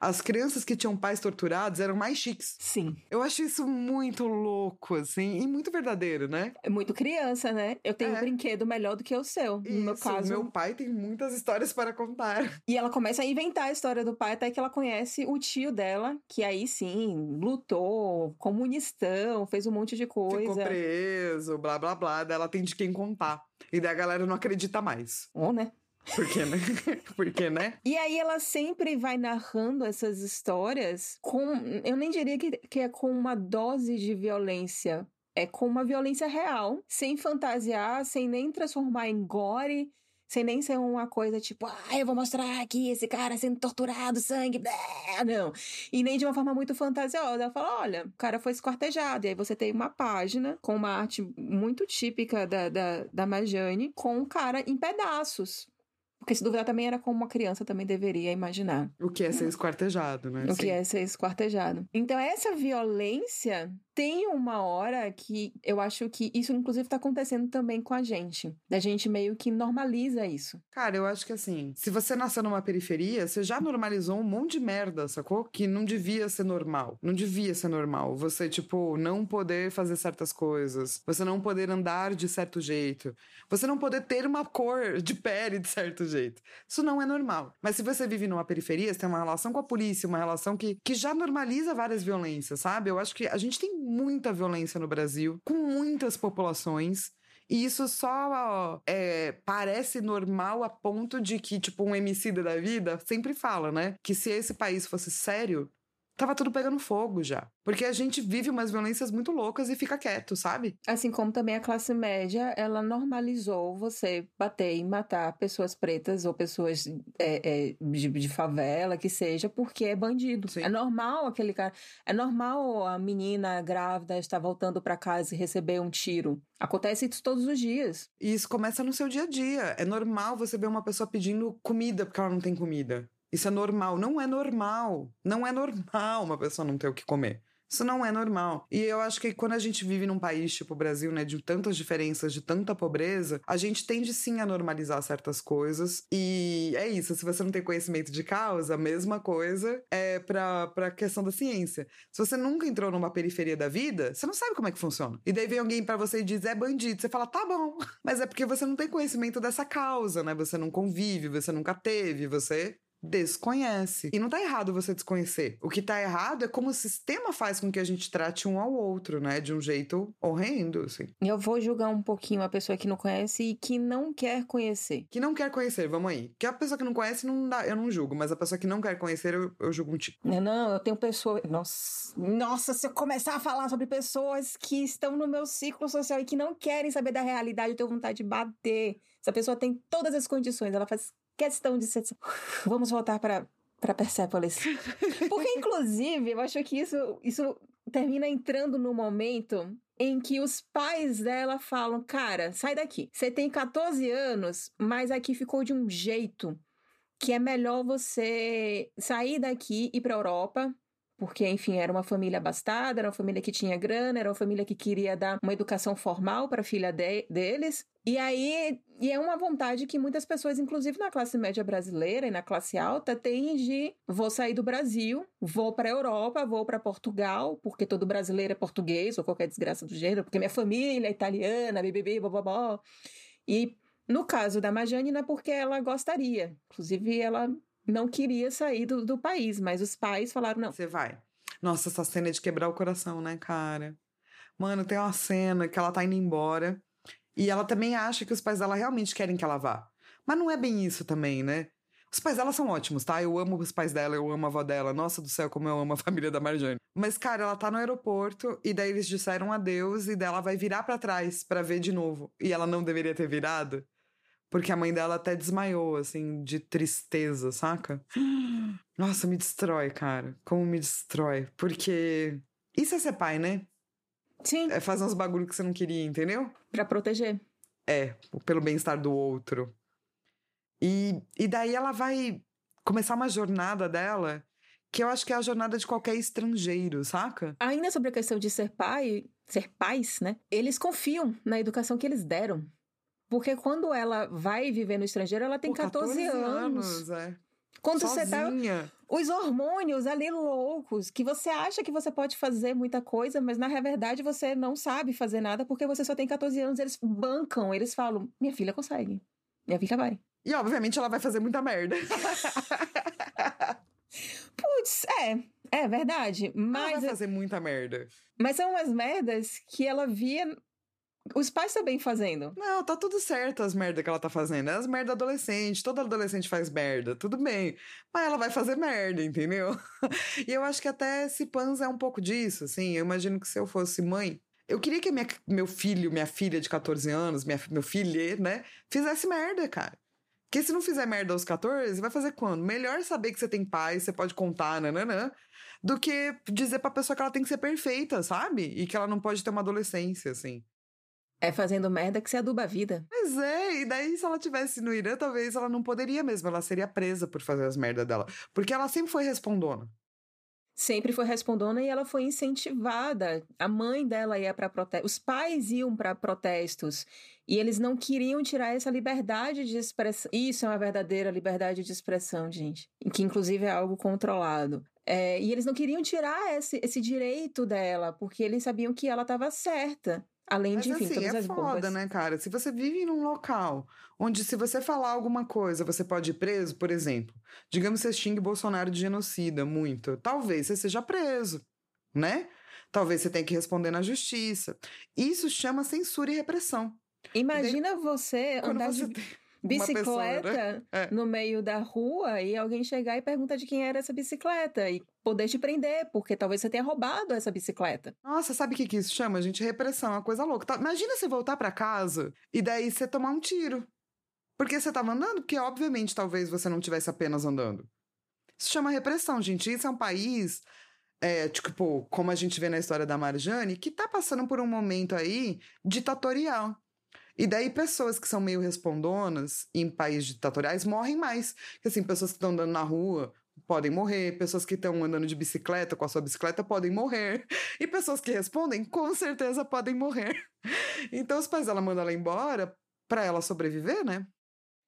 S1: as crianças que tinham pais torturados eram mais chiques.
S2: Sim.
S1: Eu acho isso muito louco, assim, e muito verdadeiro, né?
S2: É muito criança, né? Eu tenho é. um brinquedo melhor do que o seu. Isso, no meu caso.
S1: Meu pai tem muitas histórias para contar.
S2: E ela começa a inventar a história do pai até que ela conhece o tio dela, que aí sim, lutou, comunistão, fez um monte de coisa.
S1: Ficou preso, blá blá blá. Daí ela tem de quem contar. E daí a galera não acredita mais.
S2: Ou, né?
S1: Porque, né? <laughs> Porque, né?
S2: E aí ela sempre vai narrando essas histórias com. Eu nem diria que, que é com uma dose de violência. É com uma violência real, sem fantasiar, sem nem transformar em gore, sem nem ser uma coisa tipo, ah, eu vou mostrar aqui esse cara sendo torturado, sangue, blé, não. E nem de uma forma muito fantasiosa. Ela fala, olha, o cara foi esquartejado. E aí você tem uma página com uma arte muito típica da, da, da Majane, com um cara em pedaços. Porque se duvidar também era como uma criança também deveria imaginar.
S1: O que é ser esquartejado, né?
S2: O Sim. que é ser esquartejado. Então, essa violência tem uma hora que eu acho que isso, inclusive, tá acontecendo também com a gente. Da gente meio que normaliza isso.
S1: Cara, eu acho que assim, se você nasceu numa periferia, você já normalizou um monte de merda, sacou? Que não devia ser normal. Não devia ser normal. Você, tipo, não poder fazer certas coisas. Você não poder andar de certo jeito. Você não poder ter uma cor de pele de certo jeito. Isso não é normal. Mas se você vive numa periferia, você tem uma relação com a polícia, uma relação que, que já normaliza várias violências, sabe? Eu acho que a gente tem muita violência no Brasil, com muitas populações. E isso só é, parece normal a ponto de que, tipo, um homicida da vida sempre fala, né? Que se esse país fosse sério, tava tudo pegando fogo já. Porque a gente vive umas violências muito loucas e fica quieto, sabe?
S2: Assim como também a classe média, ela normalizou você bater e matar pessoas pretas ou pessoas é, é, de, de, favela, que seja, porque é bandido. Sim. É normal aquele cara. É normal a menina grávida estar voltando para casa e receber um tiro. Acontece isso todos os dias.
S1: E isso começa no seu dia a dia. É normal você ver uma pessoa pedindo comida porque ela não tem comida. Isso é normal. Não é normal. Não é normal uma pessoa não ter o que comer. Isso não é normal. E eu acho que quando a gente vive num país tipo o Brasil, né, de tantas diferenças, de tanta pobreza, a gente tende sim a normalizar certas coisas. E é isso, se você não tem conhecimento de causa, a mesma coisa é pra, pra questão da ciência. Se você nunca entrou numa periferia da vida, você não sabe como é que funciona. E daí vem alguém para você e diz, é bandido. Você fala, tá bom. <laughs> Mas é porque você não tem conhecimento dessa causa, né? Você não convive, você nunca teve, você desconhece. E não tá errado você desconhecer. O que tá errado é como o sistema faz com que a gente trate um ao outro, né? De um jeito horrendo, assim.
S2: Eu vou julgar um pouquinho a pessoa que não conhece e que não quer conhecer.
S1: Que não quer conhecer, vamos aí. Que a pessoa que não conhece, não dá, eu não julgo, mas a pessoa que não quer conhecer, eu, eu julgo um tipo.
S2: Não, não, eu tenho pessoas. Nossa, nossa, se eu começar a falar sobre pessoas que estão no meu ciclo social e que não querem saber da realidade, eu tenho vontade de bater. Essa pessoa tem todas as condições, ela faz questão de ser. <laughs> Vamos voltar para para Persepolis. <laughs> Porque, inclusive, eu acho que isso, isso termina entrando no momento em que os pais dela falam: Cara, sai daqui. Você tem 14 anos, mas aqui ficou de um jeito que é melhor você sair daqui e ir para Europa. Porque, enfim, era uma família abastada, era uma família que tinha grana, era uma família que queria dar uma educação formal para a filha de deles. E aí, e é uma vontade que muitas pessoas, inclusive na classe média brasileira e na classe alta, têm de vou sair do Brasil, vou para a Europa, vou para Portugal, porque todo brasileiro é português ou qualquer desgraça do gênero, porque minha família é italiana, bibibi, bobobó. E no caso da Majane, não é porque ela gostaria. Inclusive, ela não queria sair do, do país, mas os pais falaram: não.
S1: Você vai. Nossa, essa cena é de quebrar o coração, né, cara? Mano, tem uma cena que ela tá indo embora. E ela também acha que os pais dela realmente querem que ela vá. Mas não é bem isso também, né? Os pais dela são ótimos, tá? Eu amo os pais dela, eu amo a avó dela. Nossa do céu, como eu amo a <laughs> família da Marjane. Mas, cara, ela tá no aeroporto e daí eles disseram adeus e dela vai virar para trás para ver de novo. E ela não deveria ter virado. Porque a mãe dela até desmaiou, assim, de tristeza, saca? <gasps> Nossa, me destrói, cara. Como me destrói. Porque isso é ser pai, né?
S2: Sim.
S1: É fazer uns bagulho que você não queria, entendeu?
S2: Pra proteger.
S1: É, pelo bem-estar do outro. E, e daí ela vai começar uma jornada dela que eu acho que é a jornada de qualquer estrangeiro, saca?
S2: Ainda sobre a questão de ser pai, ser pais, né? Eles confiam na educação que eles deram. Porque quando ela vai viver no estrangeiro, ela tem
S1: Pô,
S2: 14, anos.
S1: anos é.
S2: Quando você tá.
S1: Sozinha.
S2: Os hormônios ali loucos, que você acha que você pode fazer muita coisa, mas na verdade você não sabe fazer nada porque você só tem 14 anos. Eles bancam, eles falam: minha filha consegue. Minha filha vai.
S1: E obviamente ela vai fazer muita merda. <laughs>
S2: Putz, é. É verdade.
S1: ela
S2: Mas,
S1: vai fazer muita merda.
S2: mas são umas merdas que ela via os pais também fazendo.
S1: Não, tá tudo certo as merdas que ela tá fazendo. É as merda adolescente. Todo adolescente faz merda. Tudo bem. Mas ela vai fazer merda, entendeu? <laughs> e eu acho que até esse Pans é um pouco disso, assim. Eu imagino que se eu fosse mãe. Eu queria que minha- meu filho, minha filha de 14 anos, minha, meu filho, né, fizesse merda, cara. Porque se não fizer merda aos 14, vai fazer quando? Melhor saber que você tem pai, você pode contar, nananã, do que dizer pra pessoa que ela tem que ser perfeita, sabe? E que ela não pode ter uma adolescência, assim.
S2: É fazendo merda que se aduba a vida.
S1: Mas é, e daí se ela tivesse no Irã, talvez ela não poderia mesmo, ela seria presa por fazer as merdas dela. Porque ela sempre foi respondona.
S2: Sempre foi respondona e ela foi incentivada. A mãe dela ia para protestos, os pais iam para protestos e eles não queriam tirar essa liberdade de expressão. Isso é uma verdadeira liberdade de expressão, gente, que inclusive é algo controlado. É, e eles não queriam tirar esse, esse direito dela, porque eles sabiam que ela estava certa. Além
S1: Mas
S2: de, enfim,
S1: assim,
S2: todas
S1: é
S2: as
S1: foda,
S2: bombas.
S1: né, cara? Se você vive num local onde se você falar alguma coisa, você pode ir preso, por exemplo. Digamos que você xingue Bolsonaro de genocida muito. Talvez você seja preso, né? Talvez você tenha que responder na justiça. Isso chama censura e repressão.
S2: Imagina você
S1: Quando
S2: andar
S1: você
S2: de
S1: tem uma pessoa, né?
S2: bicicleta
S1: É.
S2: no meio da rua e alguém chegar e perguntar de quem era essa bicicleta e poder te prender, porque talvez você tenha roubado essa bicicleta.
S1: Nossa, sabe o que, que isso chama, gente? Repressão, é uma coisa louca. Tá- Imagina você voltar pra casa e daí você tomar um tiro. Porque você tava andando? Porque, obviamente, talvez você não tivesse apenas andando. Isso chama repressão, gente. Isso é um país, é, tipo, como a gente vê na história da Marjane, que tá passando por um momento aí ditatorial. E daí, pessoas que são meio respondonas em países ditatoriais morrem mais. Porque, assim, pessoas que estão andando na rua podem morrer, pessoas que estão andando de bicicleta com a sua bicicleta podem morrer. E pessoas que respondem, com certeza podem morrer. <laughs> Então, os pais dela mandam ela embora pra ela sobreviver, né?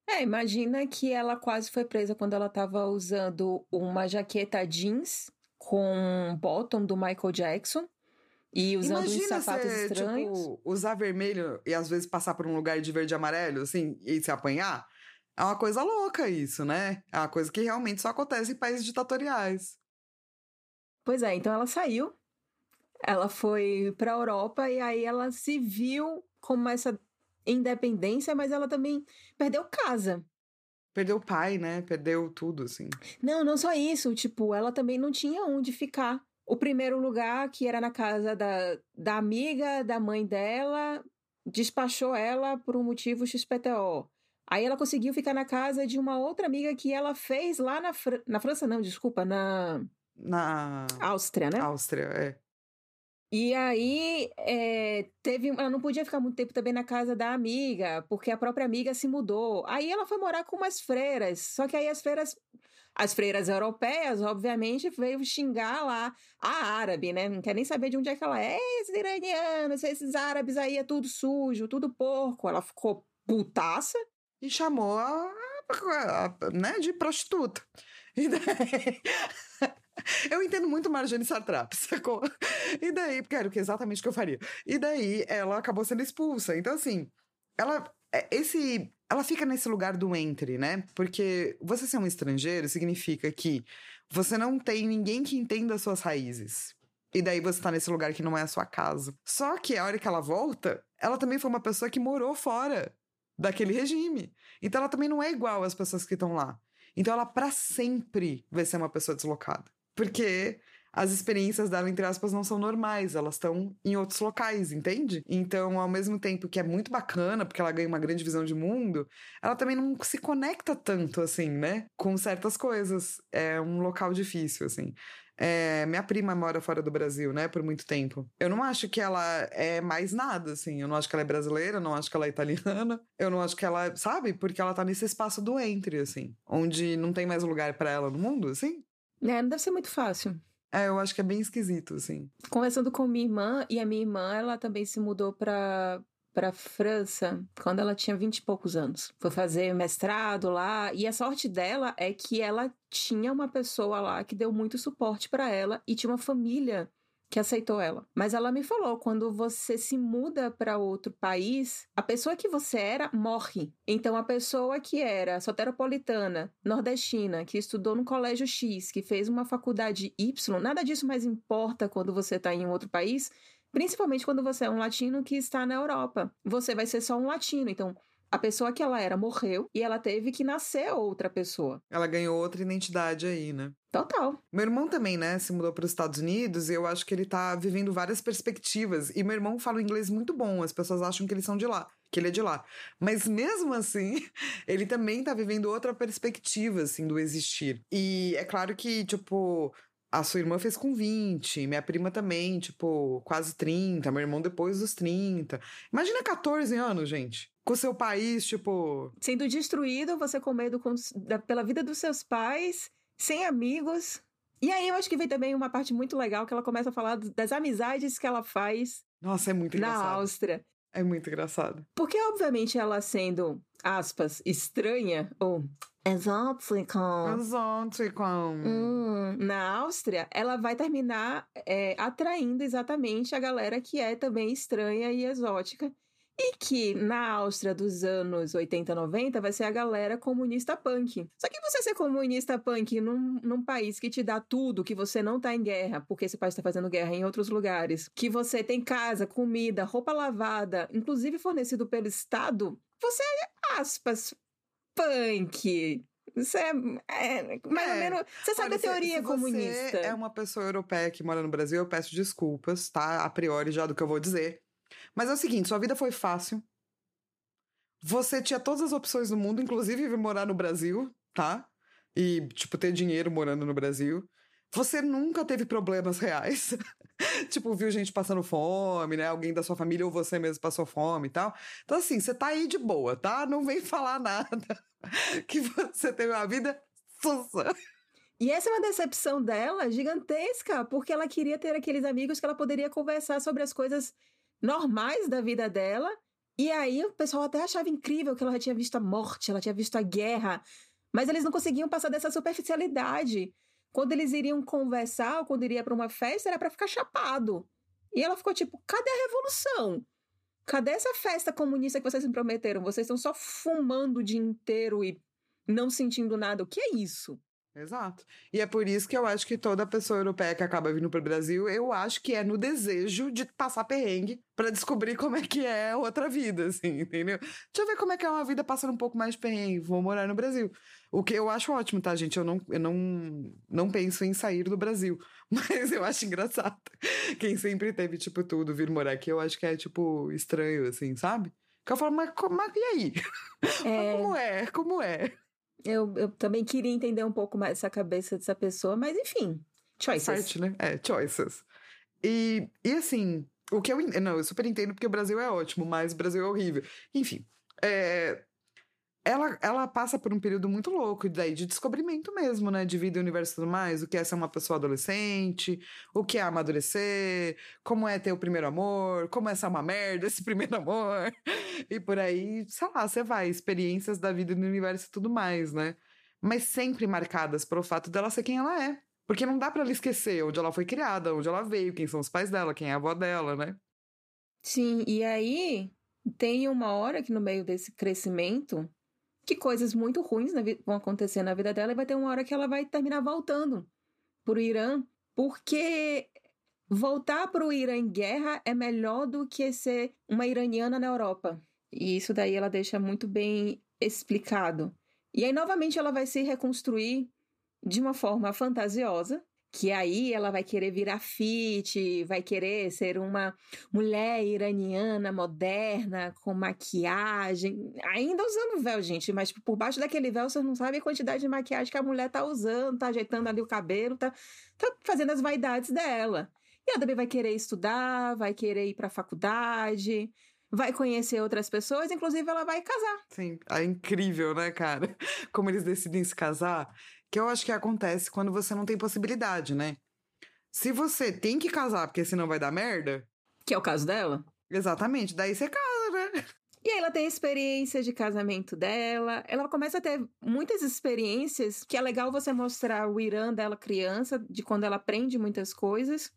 S2: É, imagina que ela quase foi presa quando ela estava usando uma jaqueta jeans com bottom do Michael Jackson e usando uns
S1: Imagina
S2: sapatos
S1: você,
S2: estranhos.
S1: tipo, usar vermelho e às vezes passar por um lugar de verde e amarelo, assim, e se apanhar. É uma coisa louca isso, né? É uma coisa que realmente só acontece em países ditatoriais.
S2: Pois é, então ela saiu, ela foi para a Europa e aí ela se viu como essa independência, mas ela também perdeu casa.
S1: Perdeu o pai, né? Perdeu tudo, assim.
S2: Não, não só isso, tipo, ela também não tinha onde ficar. O primeiro lugar, que era na casa da, da amiga da mãe dela, despachou ela por um motivo XPTO. Aí ela conseguiu ficar na casa de uma outra amiga que ela fez lá na, Fran- na França, não, desculpa, na
S1: Na
S2: Áustria, né?
S1: Áustria, é.
S2: E aí, é, teve, ela não podia ficar muito tempo também na casa da amiga, porque a própria amiga se mudou. Aí ela foi morar com umas freiras, só que aí as freiras, as freiras europeias, obviamente, veio xingar lá a árabe, né? Não quer nem saber de onde é que ela é. "Ei, Esses iranianos, esses árabes aí é tudo sujo, tudo porco. Ela ficou putaça.
S1: E chamou a, a- a- né, de prostituta. <laughs> E daí... Eu entendo muito Marjane Sartrap, sacou? E daí, porque era exatamente o que eu faria. E daí ela acabou sendo expulsa. Então, assim, ela. É, Esse. Ela fica nesse lugar do entre, né? Porque você ser um estrangeiro significa que você não tem ninguém que entenda as suas raízes. E daí você tá nesse lugar que não é a sua casa. Só que a hora que ela volta, ela também foi uma pessoa que morou fora daquele regime. Então ela também não é igual às pessoas que estão lá. Então ela para sempre vai ser uma pessoa deslocada. Porque as experiências dela, entre aspas, não são normais, elas estão em outros locais, entende? Então, ao mesmo tempo que é muito bacana, porque ela ganha uma grande visão de mundo, ela também não se conecta tanto, assim, né? Com certas coisas. É um local difícil, assim. É, minha prima mora fora do Brasil, né, por muito tempo. Eu não acho que ela é mais nada, assim. Eu não acho que ela é brasileira, não acho que ela é italiana. Eu não acho que ela, sabe? Porque ela tá nesse espaço do entre, assim, onde não tem mais lugar para ela no mundo, assim.
S2: É, não deve ser muito fácil.
S1: É, eu acho que é bem esquisito, assim.
S2: Conversando com minha irmã, e a minha irmã, ela também se mudou pra, pra França quando ela tinha vinte e poucos anos. Foi fazer mestrado lá, e a sorte dela é que ela tinha uma pessoa lá que deu muito suporte para ela e tinha uma família que aceitou ela. Mas ela me falou, quando você se muda para outro país, a pessoa que você era morre. Então a pessoa que era soteropolitana, nordestina, que estudou no colégio X, que fez uma faculdade Y, nada disso mais importa quando você está em outro país, principalmente quando você é um latino que está na Europa. Você vai ser só um latino, então a pessoa que ela era morreu e ela teve que nascer outra pessoa.
S1: Ela ganhou outra identidade aí, né?
S2: Total.
S1: Meu irmão também, né, se mudou para os Estados Unidos e eu acho que ele tá vivendo várias perspectivas. E meu irmão fala um inglês muito bom, as pessoas acham que eles são de lá, que ele é de lá. Mas mesmo assim, <laughs> ele também tá vivendo outra perspectiva, assim, do existir. E é claro que, tipo, a sua irmã fez com 20, minha prima também, tipo, quase 30, meu irmão depois dos 30. Imagina 14 anos, gente. Com seu país, tipo.
S2: Sendo destruído, você com medo com, da, pela vida dos seus pais, sem amigos. E aí eu acho que vem também uma parte muito legal que ela começa a falar das amizades que ela faz.
S1: Nossa, é muito engraçado.
S2: Na Áustria.
S1: É muito engraçado.
S2: Porque, obviamente, ela sendo, aspas, estranha, ou exótica.
S1: Exótica.
S2: Hum, na Áustria, ela vai terminar é, atraindo exatamente a galera que é também estranha e exótica. E que na Áustria dos anos 80, 90 vai ser a galera comunista punk. Só que você ser comunista punk num, num país que te dá tudo, que você não tá em guerra, porque esse país tá fazendo guerra em outros lugares, que você tem casa, comida, roupa lavada, inclusive fornecido pelo Estado, você é, aspas, punk. Você é, é mais é. ou menos. Você sabe Olha, a teoria se, se comunista.
S1: Você é uma pessoa europeia que mora no Brasil, eu peço desculpas, tá? A priori já do que eu vou dizer. Mas é o seguinte, sua vida foi fácil. Você tinha todas as opções do mundo, inclusive morar no Brasil, tá? E, tipo, ter dinheiro morando no Brasil. Você nunca teve problemas reais. <laughs> tipo, viu gente passando fome, né? Alguém da sua família ou você mesmo passou fome e tal. Então, assim, você tá aí de boa, tá? Não vem <laughs> falar nada <laughs> que você teve uma vida sussa.
S2: E essa é uma decepção dela gigantesca, porque ela queria ter aqueles amigos que ela poderia conversar sobre as coisas normais da vida dela. E aí o pessoal até achava incrível que ela já tinha visto a morte, ela tinha visto a guerra. Mas eles não conseguiam passar dessa superficialidade. Quando eles iriam conversar ou quando iria para uma festa, era para ficar chapado. E ela ficou tipo: cadê a revolução? Cadê essa festa comunista que vocês me prometeram? Vocês estão só fumando o dia inteiro e não sentindo nada. O que é isso?
S1: Exato. E é por isso que eu acho que toda pessoa europeia que acaba vindo pro Brasil, eu acho que é no desejo de passar perrengue para descobrir como é que é outra vida, assim, entendeu? Deixa eu ver como é que é uma vida passando um pouco mais de perrengue, vou morar no Brasil. O que eu acho ótimo, tá, gente? Eu não, eu não, não penso em sair do Brasil, <laughs> mas eu acho engraçado. Quem sempre teve, tipo, tudo, vir morar aqui, eu acho que é, tipo, estranho, assim, sabe? Que eu falo, mas, mas e aí? <laughs> É... como é? Como é?
S2: Eu, eu também queria entender um pouco mais essa cabeça dessa pessoa, mas enfim, choices.
S1: Parte, né? É, choices. E, e assim, o que eu. Não, eu super entendo porque o Brasil é ótimo, mas o Brasil é horrível. Enfim, é, ela, ela passa por um período muito louco daí de descobrimento mesmo, né? De vida e universo e tudo mais. O que é ser uma pessoa adolescente, o que é amadurecer, como é ter o primeiro amor, como é ser uma merda esse <laughs> primeiro amor. E por aí, sei lá, você vai, experiências da vida e do universo e tudo mais, né? Mas sempre marcadas pelo fato dela ser quem ela é. Porque não dá para ela esquecer onde ela foi criada, onde ela veio, quem são os pais dela, quem é a avó dela, né?
S2: Sim, e aí tem uma hora que no meio desse crescimento que coisas muito ruins vão acontecer na vida dela e vai ter uma hora que ela vai terminar voltando pro Irã, porque voltar para o Irã em guerra é melhor do que ser uma iraniana na Europa. E isso daí ela deixa muito bem explicado. E aí, novamente, ela vai se reconstruir de uma forma fantasiosa, que aí ela vai querer virar fit, vai querer ser uma mulher iraniana moderna, com maquiagem, ainda usando véu, gente, mas tipo, por baixo daquele véu você não sabe a quantidade de maquiagem que a mulher tá usando, tá ajeitando ali o cabelo, tá, tá fazendo as vaidades dela. E ela também vai querer estudar, vai querer ir pra faculdade, vai conhecer outras pessoas, inclusive ela vai casar.
S1: Sim, é incrível, né, cara? <laughs> Como eles decidem se casar, que eu acho que acontece quando você não tem possibilidade, né? Se você tem que casar porque senão vai dar merda.
S2: Que é o caso dela?
S1: Exatamente, daí você casa, né?
S2: E aí ela tem a experiência de casamento dela. Ela começa a ter muitas experiências que é legal você mostrar o Irã dela criança, de quando ela aprende muitas coisas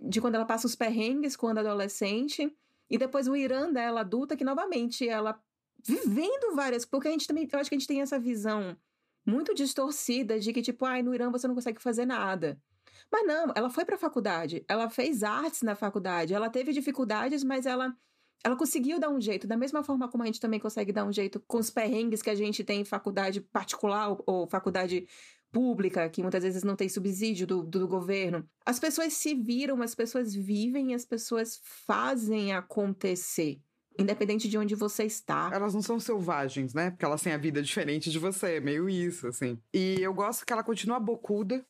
S2: de quando ela passa os perrengues quando adolescente, e depois o Irã dela adulta, que novamente ela vivendo várias. Porque a gente também. Eu acho que a gente tem essa visão muito distorcida de que, tipo, ai, no Irã você não consegue fazer nada. Mas não, ela foi para a faculdade, ela fez artes na faculdade, ela teve dificuldades, mas ela ela conseguiu dar um jeito, da mesma forma como a gente também consegue dar um jeito com os perrengues que a gente tem em faculdade particular ou, ou faculdade pública, que muitas vezes não tem subsídio do, do governo. As pessoas se viram, as pessoas vivem, as pessoas fazem acontecer. Independente de onde você está.
S1: Elas não são selvagens, né? Porque elas têm a vida diferente de você, é meio isso, assim. E eu gosto que ela continua bocuda.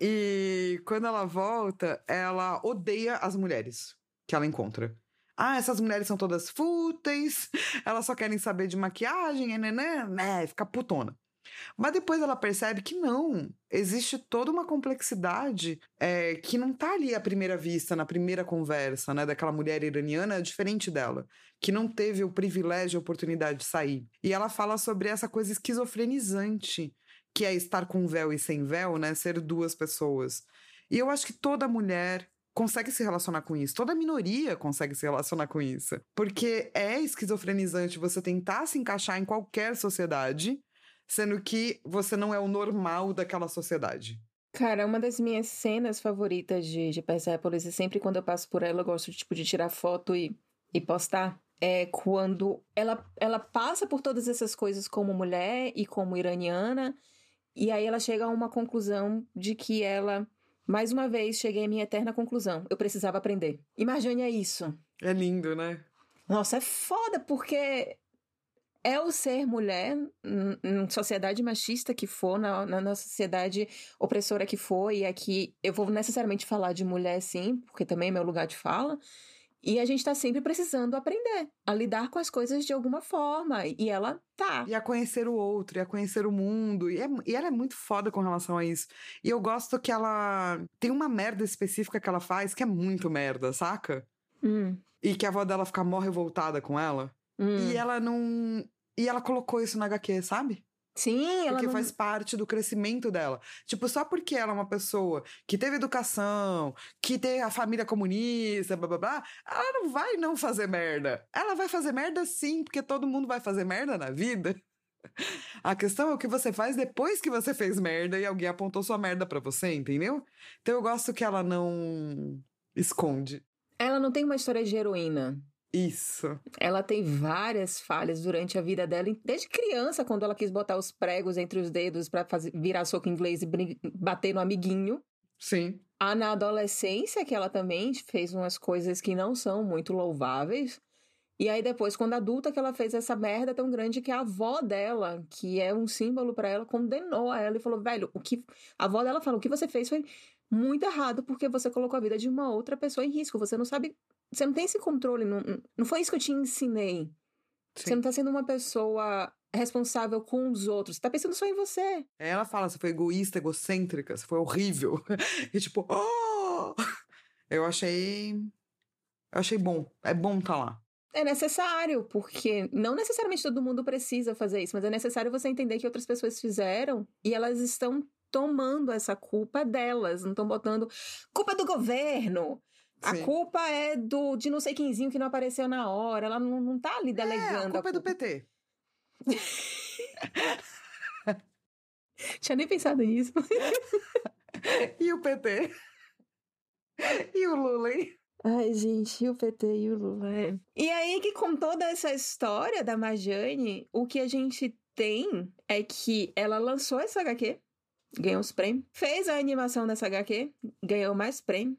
S1: E quando ela volta, ela odeia as mulheres que ela encontra. Ah, essas mulheres são todas fúteis, <laughs> elas só querem saber de maquiagem, né, né, né, fica putona. Mas depois ela percebe que não, existe toda uma complexidade é, que não tá ali à primeira vista, na primeira conversa, né, daquela mulher iraniana diferente dela, que não teve o privilégio e a oportunidade de sair. E ela fala sobre essa coisa esquizofrenizante, que é estar com véu e sem véu, né, ser duas pessoas. E eu acho que toda mulher consegue se relacionar com isso. Toda minoria consegue se relacionar com isso. Porque é esquizofrenizante você tentar se encaixar em qualquer sociedade sendo que você não é o normal daquela sociedade.
S2: Cara, uma das minhas cenas favoritas de, de Persepolis, e sempre quando eu passo por ela, eu gosto tipo, de tirar foto e, e postar, é quando ela, ela passa por todas essas coisas como mulher e como iraniana, e aí ela chega a uma conclusão de que ela, mais uma vez, cheguei à minha eterna conclusão, eu precisava aprender. Imagine é isso.
S1: É lindo, né?
S2: Nossa, é foda, porque é o ser mulher, na sociedade machista que for, na, na, sociedade opressora que for, e aqui eu vou necessariamente falar de mulher sim, porque também é meu lugar de fala. E a gente tá sempre precisando aprender a lidar com as coisas de alguma forma. E ela tá.
S1: E a conhecer o outro, e a conhecer o mundo. E, é, e ela é muito foda com relação a isso. E eu gosto que ela tem uma merda específica que ela faz que é muito merda, saca?
S2: Hum.
S1: E que a avó dela fica mó revoltada com ela.
S2: Hum.
S1: E ela não. E ela colocou isso na HQ, sabe?
S2: Sim, ela
S1: Porque
S2: não...
S1: faz parte do crescimento dela. Tipo, só porque ela é uma pessoa que teve educação, que tem a família comunista, blá blá blá, ela não vai não fazer merda. Ela vai fazer merda sim, porque todo mundo vai fazer merda na vida. A questão é o que você faz depois que você fez merda e alguém apontou sua merda para você, entendeu? Então eu gosto que ela não esconde.
S2: Ela não tem uma história de heroína.
S1: Isso.
S2: Ela tem várias falhas durante a vida dela, desde criança, quando ela quis botar os pregos entre os dedos para virar soco inglês e bater no amiguinho.
S1: Sim.
S2: A na adolescência, que ela também fez umas coisas que não são muito louváveis. E aí depois, quando adulta, que ela fez essa merda tão grande que a avó dela, que é um símbolo para ela, condenou a ela e falou: "Velho, o que a avó dela falou, o que você fez foi muito errado porque você colocou a vida de uma outra pessoa em risco. Você não sabe você não tem esse controle. Não, não foi isso que eu te ensinei. Sim. Você não tá sendo uma pessoa responsável com os outros. Você tá pensando só em você.
S1: Ela fala, você foi egoísta, egocêntrica, você foi horrível. <laughs> e tipo, oh! Eu achei. Eu achei bom. É bom tá lá.
S2: É necessário, porque não necessariamente todo mundo precisa fazer isso, mas é necessário você entender que outras pessoas fizeram e elas estão tomando essa culpa delas, não estão botando culpa do governo, a Sim. culpa é do de não sei quemzinho que não apareceu na hora. Ela não, não tá ali delegando. É,
S1: a culpa, a culpa. é do PT. <laughs>
S2: Tinha nem pensado nisso. <laughs>
S1: e o PT? E o Lula, hein?
S2: Ai, gente, e o PT e o Lula, é. E aí que com toda essa história da Marjane, o que a gente tem é que ela lançou essa HQ, ganhou os prêmios, fez a animação dessa HQ, ganhou mais prêmio.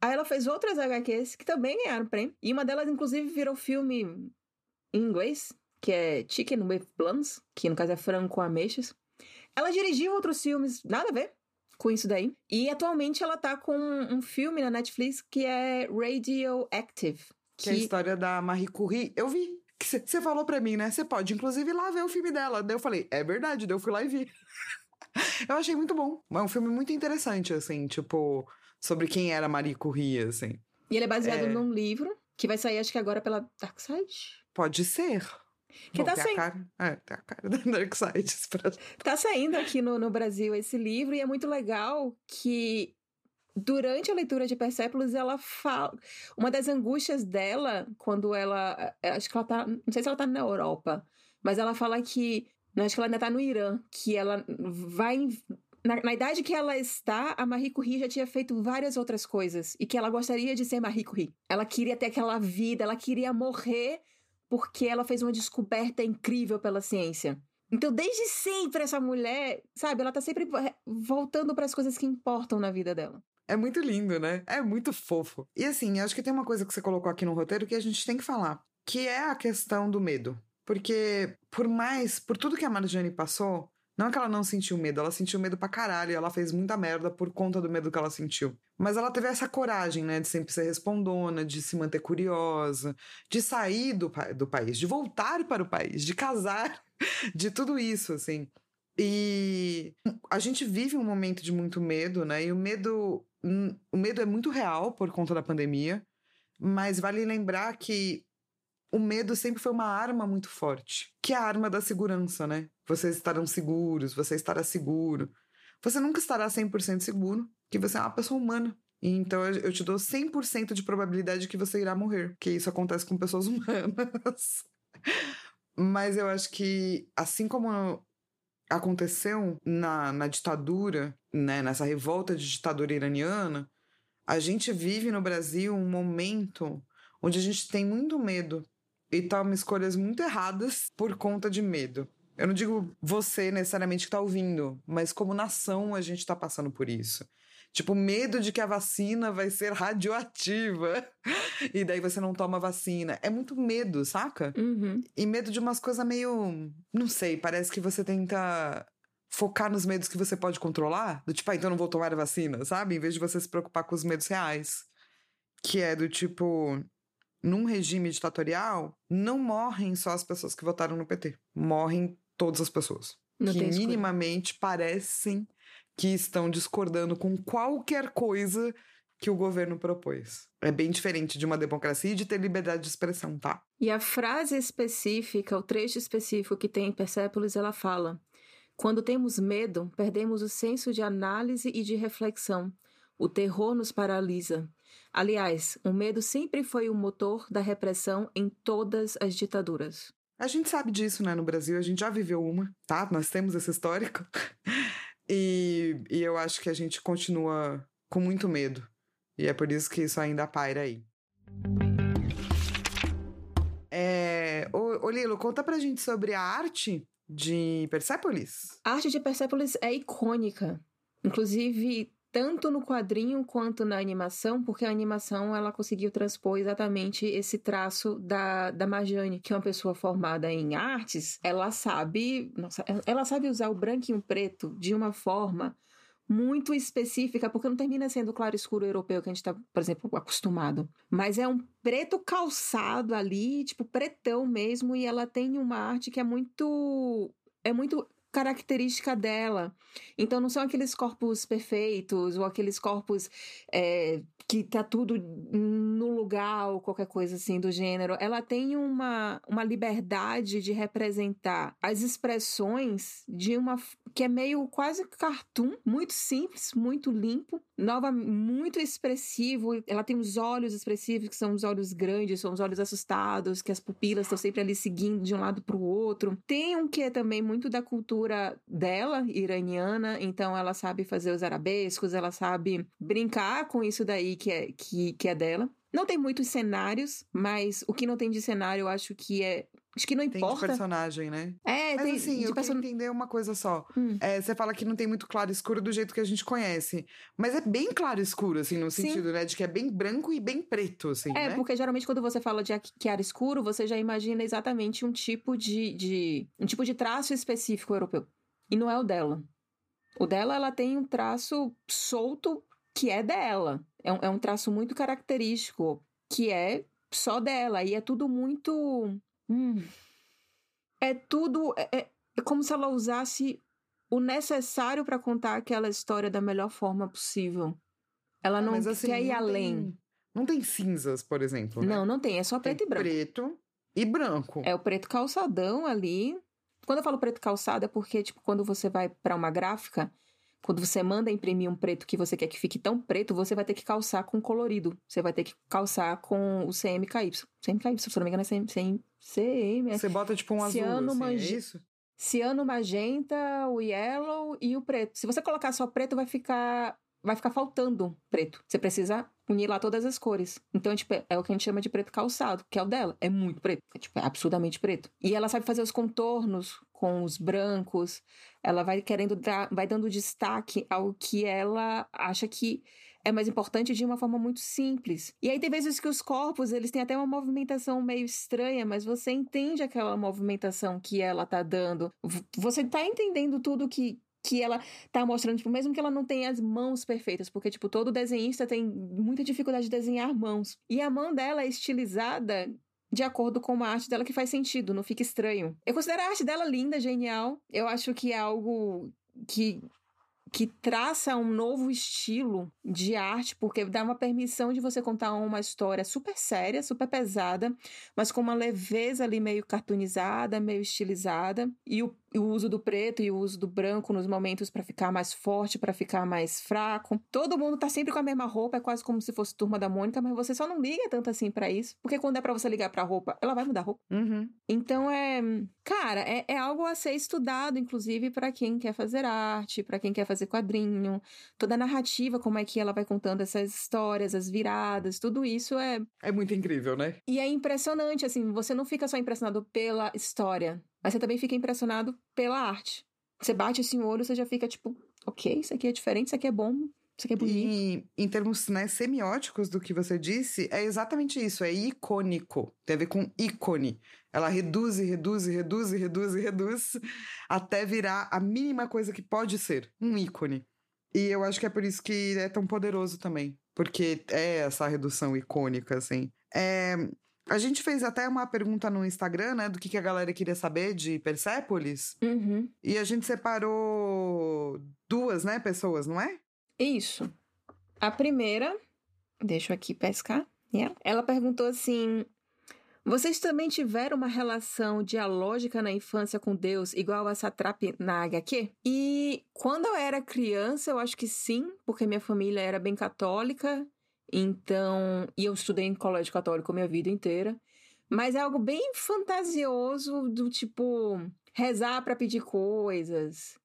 S2: Aí ela fez outras HQs que também ganharam prêmio. E uma delas, inclusive, virou filme em inglês, que é Chicken with Plums, que no caso é frango com ameixas. Ela dirigiu outros filmes, nada a ver com isso daí. E atualmente ela tá com um filme na Netflix que é Radioactive.
S1: Que, é a história da Marie Curie. Eu vi. Você falou pra mim, né? Você pode, inclusive, ir lá ver o filme dela. Daí eu falei, é verdade. Daí eu fui lá e vi. <laughs> eu achei muito bom. É um filme muito interessante, assim, tipo, sobre quem era Marie Curie, assim.
S2: E ele é baseado é... num livro que vai sair, acho que agora pela Dark Side.
S1: Pode ser.
S2: Que Bom, tá saindo.
S1: Cara, é, tem a cara da <laughs> Dark Side.
S2: Tá saindo aqui no, no Brasil esse livro e é muito legal que durante a leitura de Persepolis, ela fala. Uma das angústias dela, quando ela. Eh, acho que ela tá. Não sei se ela tá na Europa, mas ela fala que. Não, acho que ela ainda tá no Irã, que ela vai. Na, na, idade que ela está, a Marie Curie já tinha feito várias outras coisas e que ela gostaria de ser Marie Curie. Ela queria ter aquela vida, ela queria morrer porque ela fez uma descoberta incrível pela ciência. Então, desde sempre, essa mulher, sabe, ela tá sempre voltando para as coisas que importam na vida dela.
S1: É muito lindo, né? É muito fofo. E assim, acho que tem uma coisa que você colocou aqui no roteiro que a gente tem que falar, que é a questão do medo. Porque, por mais, por tudo que a Marjane passou, não é que ela não sentiu medo, ela sentiu medo pra caralho. Ela fez muita merda por conta do medo que ela sentiu. Mas ela teve essa coragem, né, de sempre ser respondona, de se manter curiosa, de sair do, do país, de voltar para o país, de casar, <laughs> de tudo isso, assim. E a gente vive um momento de muito medo, né? E o medo, o medo é muito real por conta da pandemia, mas vale lembrar que o medo sempre foi uma arma muito forte, que é a arma da segurança, né? Vocês estarão seguros, você estará seguro. Você nunca estará 100% seguro, que você é uma pessoa humana. Então eu te dou 100% de probabilidade que você irá morrer, que isso acontece com pessoas <laughs> humanas. Mas eu acho que, assim como aconteceu na, na ditadura, né, nessa revolta de ditadura iraniana, a gente vive no Brasil um momento onde a gente tem muito medo e toma escolhas muito erradas por conta de medo. Eu não digo você necessariamente que tá ouvindo, mas como nação a gente tá passando por isso. Tipo, medo de que a vacina vai ser radioativa. <laughs> e daí você não toma vacina. É muito medo, saca?
S2: Uhum.
S1: E medo de umas coisas meio. Não sei, parece que você tenta focar nos medos que você pode controlar. Do tipo, ah, então não vou tomar a vacina, sabe? Em vez de você se preocupar com os medos reais. Que é do tipo num regime ditatorial, não morrem só as pessoas que votaram no PT. Morrem todas as pessoas.
S2: Não
S1: que minimamente parecem que estão discordando com qualquer coisa que o governo propôs. É bem diferente de uma democracia e de ter liberdade de expressão, tá?
S2: E a frase específica, o trecho específico que tem em Persepolis, ela fala: Quando temos medo, perdemos o senso de análise e de reflexão. O terror nos paralisa. Aliás, o medo sempre foi o motor da repressão em todas as ditaduras.
S1: A gente sabe disso, né? No Brasil, a gente já viveu uma, tá? Nós temos esse histórico. <laughs> e, e eu acho que a gente continua com muito medo. E é por isso que isso ainda paira aí. É... Ô, ô Lilo, conta pra gente sobre a arte de Persépolis.
S2: A arte de Persépolis é icônica. Inclusive, tanto no quadrinho quanto na animação, porque a animação ela conseguiu transpor exatamente esse traço da, da Marjane, que é uma pessoa formada em artes, ela sabe, nossa, ela sabe usar o branco e o preto de uma forma muito específica, porque não termina sendo o claro escuro europeu que a gente está, por exemplo, acostumado. Mas é um preto calçado ali, tipo pretão mesmo, e ela tem uma arte que é muito é muito característica dela. Então não são aqueles corpos perfeitos ou aqueles corpos é, que tá tudo no lugar ou qualquer coisa assim do gênero. Ela tem uma, uma liberdade de representar as expressões de uma que é meio quase cartoon, muito simples, muito limpo, nova, muito expressivo. Ela tem os olhos expressivos, que são os olhos grandes, são os olhos assustados, que as pupilas estão sempre ali seguindo de um lado para o outro. Tem um que é também muito da cultura cultura dela, iraniana, então ela sabe fazer os arabescos, ela sabe brincar com isso daí que é, que, que é dela. Não tem muitos cenários, mas o que não tem de cenário eu acho que é. Acho que não
S1: Tem de
S2: importa.
S1: personagem, né?
S2: É,
S1: Mas
S2: tem
S1: assim, eu
S2: person...
S1: entender uma coisa só.
S2: Hum.
S1: É, você fala que não tem muito claro escuro do jeito que a gente conhece. Mas é bem claro escuro, assim, no
S2: Sim.
S1: sentido, né? De que é bem branco e bem preto, assim,
S2: É,
S1: né?
S2: porque geralmente quando você fala de chiaro escuro, você já imagina exatamente um tipo de, de um tipo de traço específico europeu. E não é o dela. O dela, ela tem um traço solto que é dela. É um, é um traço muito característico, que é só dela. E é tudo muito. hum, é tudo. É, é- é como se ela usasse o necessário para contar aquela história da melhor forma possível. Ela
S1: É,
S2: não
S1: assim,
S2: quer ir
S1: não
S2: além.
S1: Tem, não tem cinzas, por exemplo. né?
S2: Não, não tem. É só
S1: Tem
S2: preto e branco.
S1: Preto e branco.
S2: É o preto calçadão ali. Quando eu falo preto calçado é porque, tipo, quando você vai pra uma gráfica, quando você manda imprimir um preto que você quer que fique tão preto, você vai ter que calçar com colorido. Você vai ter que calçar com o CMKY. CMKY, se não me engano, é CM, CM, CM
S1: Você bota tipo um azul,
S2: Ciano,
S1: assim,
S2: mangi-
S1: é isso?
S2: ciano, magenta, o yellow e o preto. Se você colocar só preto, vai ficar vai ficar faltando preto. Você precisa unir lá todas as cores. Então, tipo, é o que a gente chama de preto calçado, que é o dela. É muito preto. É, tipo, é absurdamente preto. E ela sabe fazer os contornos com os brancos. Ela vai querendo dar, vai dando destaque ao que ela acha que é mais importante de uma forma muito simples. E aí tem vezes que os corpos, eles têm até uma movimentação meio estranha, mas você entende aquela movimentação que ela tá dando. Você tá entendendo tudo que que ela tá mostrando, tipo, mesmo que ela não tenha as mãos perfeitas, porque, tipo, todo desenhista tem muita dificuldade de desenhar mãos. E a mão dela é estilizada de acordo com a arte dela que faz sentido, não fica estranho. Eu considero a arte dela linda, genial. Eu acho que é algo que que traça um novo estilo de arte, porque dá uma permissão de você contar uma história super séria, super pesada, mas com uma leveza ali meio cartoonizada, meio estilizada, e o, o uso do preto e o uso do branco nos momentos para ficar mais forte, para ficar mais fraco. Todo mundo tá sempre com a mesma roupa, é quase como se fosse turma da Mônica, mas você só não liga tanto assim para isso, porque quando é para você ligar para roupa, ela vai mudar a roupa.
S1: Uhum.
S2: Então é, cara, é, é algo a ser estudado, inclusive para quem quer fazer arte, para quem quer fazer quadrinho, toda a narrativa, como é que ela vai contando essas histórias, as viradas, tudo isso é
S1: É muito incrível, né?
S2: e é impressionante, assim, você não fica só impressionado pela história, mas você também fica impressionado pela arte. Você bate assim o olho, você já fica tipo, ok, isso aqui é diferente, isso aqui é bom, isso aqui é bonito.
S1: E em termos né, semióticos do que você disse, é exatamente isso, é icônico. Tem a ver com ícone. Ela reduz, reduz, reduz, reduz, e reduz, até virar a mínima coisa que pode ser, um ícone. E eu acho que é por isso que é tão poderoso também. Porque é essa redução icônica, assim. É, a gente fez até uma pergunta no Instagram, né, do que, que a galera queria saber de Persépolis.
S2: Uhum.
S1: E a gente separou duas, né, pessoas, não é?
S2: Isso. A primeira, deixa eu aqui pescar. Yeah. Ela perguntou assim: Vocês também tiveram uma relação dialógica na infância com Deus, igual a Satrap na HQ? E quando eu era criança, eu acho que sim, porque minha família era bem católica, então. E eu estudei em colégio católico a minha vida inteira. Mas é algo bem fantasioso, do tipo, rezar pra pedir coisas.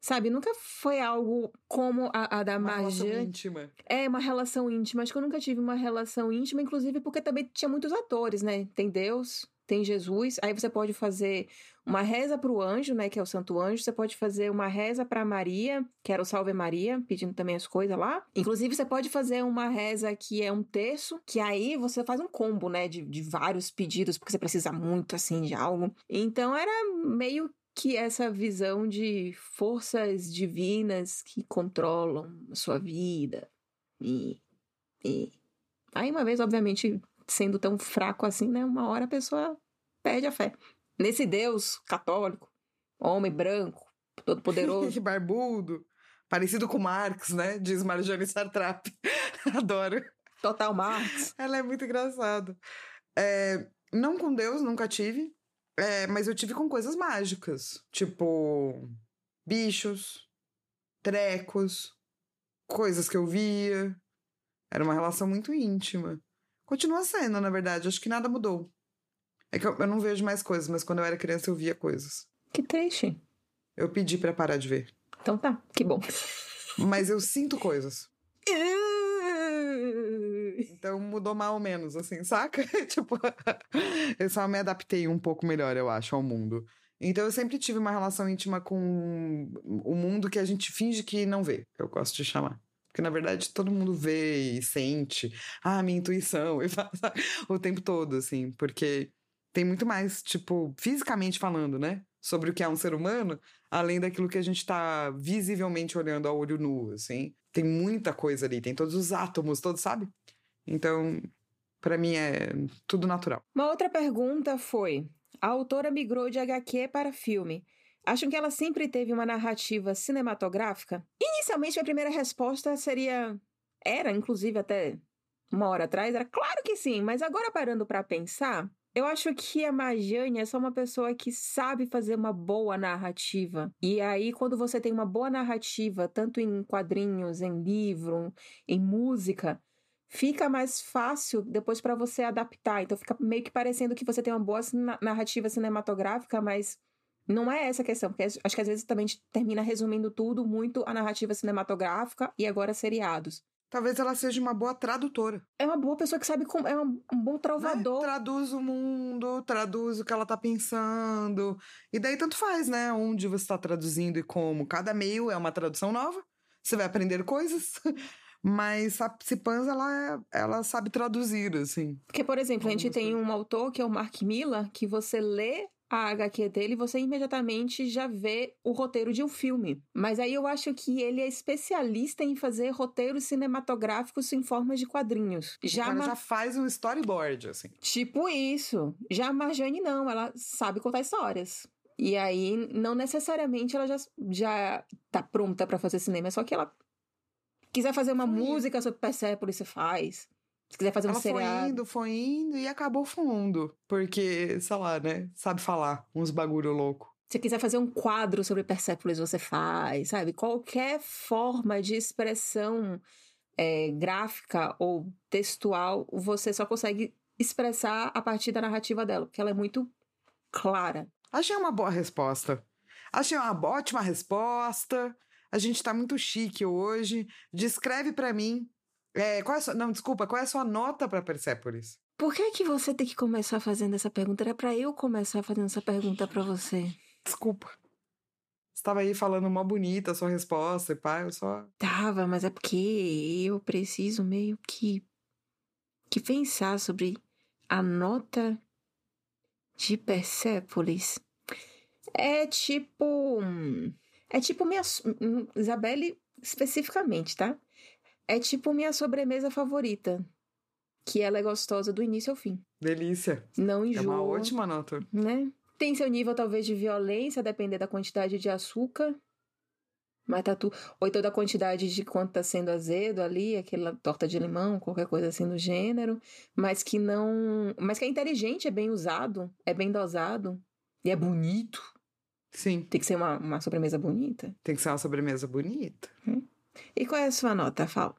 S2: Sabe, nunca foi algo como a, a da
S1: Uma relação íntima.
S2: É uma relação íntima. Acho que eu nunca tive uma relação íntima, inclusive porque também tinha muitos atores, né? Tem Deus, tem Jesus. Aí você pode fazer uma reza para o anjo, né? Que é o Santo Anjo. Você pode fazer uma reza para Maria, que era o Salve Maria, pedindo também as coisas lá. Inclusive, você pode fazer uma reza que é um terço, que aí você faz um combo, né? De, de vários pedidos, porque você precisa muito, assim, de algo. Então, era meio que essa visão de forças divinas que controlam a sua vida. E, e aí uma vez, obviamente, sendo tão fraco assim, né, uma hora a pessoa perde a fé. Nesse Deus católico, homem branco, <laughs> todo poderoso.
S1: Que barbudo. Parecido com Marx, né? Diz Marjane Sartrap. <laughs> Adoro.
S2: Total Marx.
S1: Ela é muito engraçada. É, não com Deus, nunca tive. É, mas eu tive com coisas mágicas. Tipo, bichos, trecos, coisas que eu via. Era uma relação muito íntima. Continua sendo, na verdade. Acho que nada mudou. É que eu, eu não vejo mais coisas, mas quando eu era criança eu via coisas.
S2: Que triste.
S1: Eu pedi pra parar de ver.
S2: Então tá, que bom.
S1: Mas eu sinto coisas. <laughs> Então mudou mais ou menos, assim, saca? <laughs> tipo, <laughs> eu só me adaptei um pouco melhor, eu acho, ao mundo. Então eu sempre tive uma relação íntima com o mundo que a gente finge que não vê, eu gosto de chamar. Porque, na verdade, todo mundo vê e sente. Ah, minha intuição. <laughs> E faz, o tempo todo, assim. Porque tem muito mais, tipo, fisicamente falando, né? Sobre o que é um ser humano, além daquilo que a gente tá visivelmente olhando a olho nu, assim. Tem muita coisa ali, tem todos os átomos, todos, sabe? Então, para mim é tudo natural.
S2: Uma outra pergunta foi: a autora migrou de HQ para filme. Acham que ela sempre teve uma narrativa cinematográfica? Inicialmente, a primeira resposta seria. Era, inclusive, até uma hora atrás, era claro que sim, mas agora parando para pensar, eu acho que a Majane é só uma pessoa que sabe fazer uma boa narrativa. E aí, quando você tem uma boa narrativa, tanto em quadrinhos, em livro, em música, fica mais fácil depois para você adaptar. Então, fica meio que parecendo que você tem uma boa narrativa cinematográfica, mas não é essa a questão, porque acho que às vezes também termina resumindo tudo muito a narrativa cinematográfica e agora seriados.
S1: Talvez ela seja uma boa tradutora.
S2: É uma boa pessoa que sabe como. É um, bom trovador.
S1: Né? Traduz o mundo, traduz o que ela tá pensando. E daí tanto faz, né? Onde você está traduzindo e como. Cada meio é uma tradução nova. Você vai aprender coisas. <laughs> Mas a Psipans, ela, ela sabe traduzir, assim.
S2: Porque, por exemplo, a gente tem um autor que é o Mark Miller, que você lê a HQ dele, você imediatamente já vê o roteiro de um filme. Mas aí eu acho que ele é especialista em fazer roteiros cinematográficos em formas de quadrinhos.
S1: Já, já faz um storyboard, assim.
S2: Tipo isso. Já a Marjane não, ela sabe contar histórias. E aí, não necessariamente ela já, já tá pronta para fazer cinema, só que ela quiser fazer uma música sobre Persepolis, você faz. Se quiser fazer um
S1: Ela
S2: seriado.
S1: foi indo, foi indo e acabou fundo. Porque, sei lá, né? Sabe falar uns bagulho louco.
S2: Se quiser fazer um quadro sobre Persepolis, você faz, sabe? Qualquer forma de expressão é, gráfica ou textual, você só consegue expressar a partir da narrativa dela, porque ela é muito clara.
S1: Achei uma boa resposta. Achei uma ótima resposta. A gente tá muito chique hoje. Descreve para mim é, qual é sua, não, desculpa, qual é a sua nota para Persepolis?
S2: Por que que você tem que começar fazendo essa pergunta? Era para eu começar fazendo essa pergunta para você.
S1: Desculpa. Você tava aí falando mó bonita a sua resposta e pá, eu só.
S2: Tava, mas é porque eu preciso meio que. que pensar sobre a nota de Persepolis. É tipo. É tipo minha. Isabelle especificamente, tá? É tipo minha sobremesa favorita. Que ela é gostosa do início ao fim.
S1: Delícia.
S2: Não enjoa.
S1: É uma ótima nota.
S2: Né? Tem seu nível, talvez, de violência, depender da quantidade de açúcar. Mas tá tu... Ou então da quantidade de quanto tá sendo azedo ali, aquela torta de limão, qualquer coisa assim do gênero. Mas que não. Mas que é inteligente, é bem usado, é bem dosado. E é bonito.
S1: Sim.
S2: Tem que ser uma, uma sobremesa bonita.
S1: Tem que ser uma sobremesa bonita.
S2: Hum. E qual é a sua nota, Fal?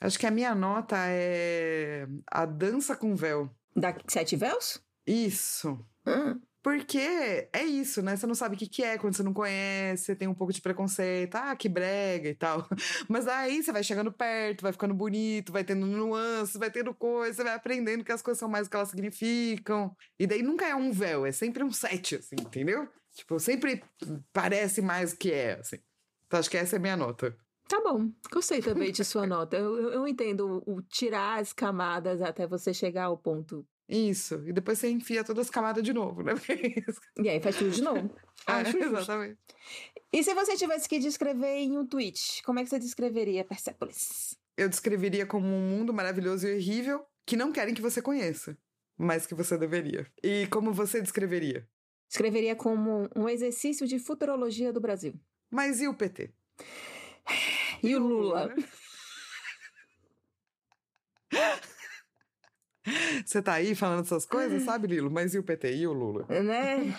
S1: Acho que a minha nota é a dança com véu.
S2: Da Sete Véus?
S1: Isso.
S2: Hum.
S1: Porque é isso, né? Você não sabe o que, que é quando você não conhece, você tem um pouco de preconceito, ah, que brega e tal. <laughs> Mas aí você vai chegando perto, vai ficando bonito, vai tendo nuances, vai tendo coisas, você vai aprendendo que as coisas são mais o que elas significam. E daí nunca é um véu, é sempre um sete, assim, entendeu? Tipo, sempre parece mais o que é, assim. Então acho que essa é a minha nota.
S2: Tá bom, gostei também de sua nota. Eu, eu, entendo o tirar as camadas até você chegar ao ponto.
S1: Isso, e depois você enfia todas as camadas de novo, né? <laughs>
S2: e aí faz tudo de novo. Acho
S1: é, exatamente.
S2: E se você tivesse que descrever em um tweet, como é que você descreveria Persepolis?
S1: Eu descreveria como um mundo maravilhoso e horrível que não querem que você conheça, mas que você deveria. E como você descreveria?
S2: Escreveria como um exercício de futurologia do Brasil.
S1: Mas e o PT? <sighs>
S2: E o Lula?
S1: Você tá aí falando essas coisas, sabe, Lilo? Mas e o PT? E o Lula?
S2: Né?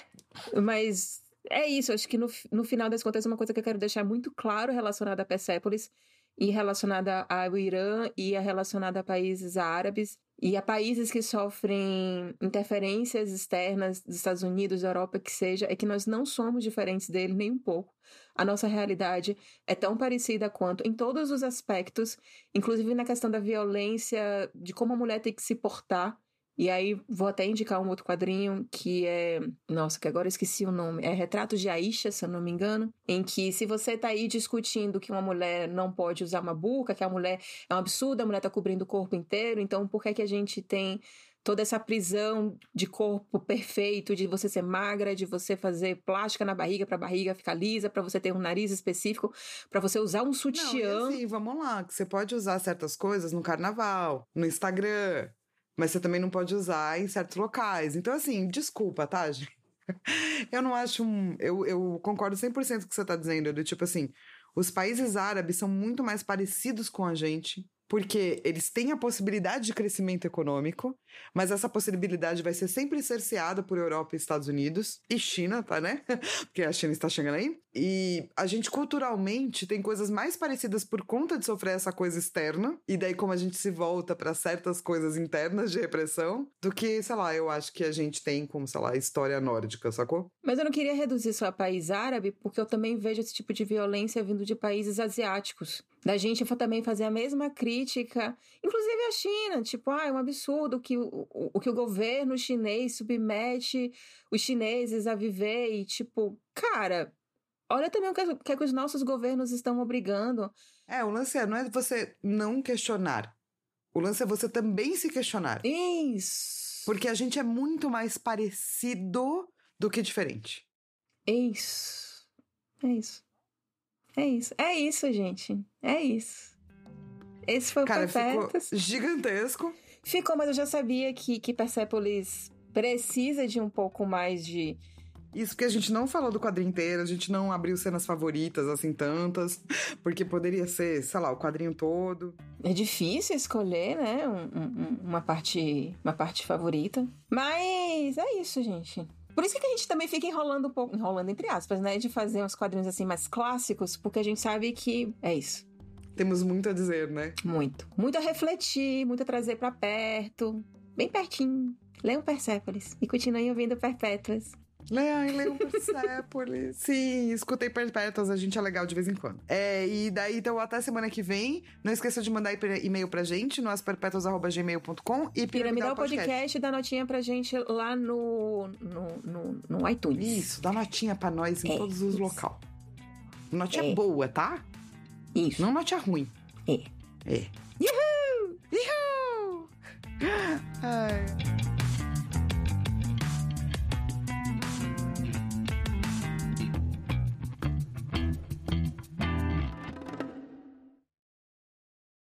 S2: Mas é isso. Acho que no, no final das contas, uma coisa que eu quero deixar muito claro relacionada a Persépolis e relacionada ao Irã e a relacionada a países árabes E há países que sofrem interferências externas dos Estados Unidos, da Europa, que seja, é que nós não somos diferentes dele nem um pouco. A nossa realidade é tão parecida quanto em todos os aspectos, inclusive na questão da violência, de como a mulher tem que se portar e aí vou até indicar um outro quadrinho que é, nossa, que agora eu esqueci o nome, é Retratos de Aisha, se eu não me engano, em que se você tá aí discutindo que uma mulher não pode usar uma burca, que a mulher é um absurdo, a mulher tá cobrindo o corpo inteiro, então por que é que a gente tem toda essa prisão de corpo perfeito, de você ser magra, de você fazer plástica na barriga para a barriga ficar lisa, para você ter um nariz específico, para você usar um sutiã.
S1: Não, e assim, vamos lá, que você pode usar certas coisas no carnaval, no Instagram, mas você também não pode usar em certos locais. Então, assim, desculpa, tá, gente? <laughs> Eu não acho um. Eu, eu concordo 100% com o que você tá dizendo. Do tipo assim, os países árabes são muito mais parecidos com a gente porque eles têm a possibilidade de crescimento econômico, mas essa possibilidade vai ser sempre cerceada por Europa e Estados Unidos e China, tá, né? <laughs> porque a China está chegando aí. E a gente culturalmente tem coisas mais parecidas por conta de sofrer essa coisa externa, e daí como a gente se volta para certas coisas internas de repressão, do que, sei lá, eu acho que a gente tem com, sei lá, história nórdica, sacou?
S2: Mas eu não queria reduzir só a país árabe, porque eu também vejo esse tipo de violência vindo de países asiáticos da gente também fazer a mesma crítica, inclusive a China, tipo, ah, é um absurdo que o, o, que o governo chinês submete os chineses a viver e, tipo, cara, olha também o que, é que, é que os nossos governos estão obrigando.
S1: É, o lance é, não é você não questionar. O lance é você também se questionar.
S2: Isso.
S1: Porque a gente é muito mais parecido do que diferente.
S2: Isso. É isso. É isso. É isso, gente. É isso. Esse foi o
S1: Cara, ficou gigantesco.
S2: Ficou, mas eu já sabia que, que Persepolis precisa de um pouco mais de.
S1: Isso porque a gente não falou do quadrinho inteiro, a gente não abriu cenas favoritas, assim, tantas, porque poderia ser, sei lá, o quadrinho todo.
S2: É difícil escolher, né, um, um, uma, parte, uma parte favorita. Mas é isso, gente. Por isso que a gente também fica enrolando um pouco, enrolando entre aspas, né? De fazer uns quadrinhos assim mais clássicos, porque a gente sabe que é isso.
S1: Temos muito a dizer, né?
S2: Muito. Muito a refletir, muito a trazer para perto, bem pertinho. Leiam Persépolis e continuem ouvindo Perpétuas.
S1: Leia, leia Persepolis. <laughs> Sim, escutei Perpétuas, a gente é legal de vez em quando. É, e daí, então, até semana que vem. Não esqueça de mandar e-mail pra gente no asperpetuas.gmail.com e
S2: Piramidal Podcast. Podcast dá notinha pra gente lá no, no, no, no iTunes.
S1: Isso, dá notinha pra nós em é, todos os locais. Notinha é. boa, tá?
S2: Isso.
S1: Não notinha ruim.
S2: É.
S1: É.
S2: Uhul!
S1: Uhul! <laughs> Ai.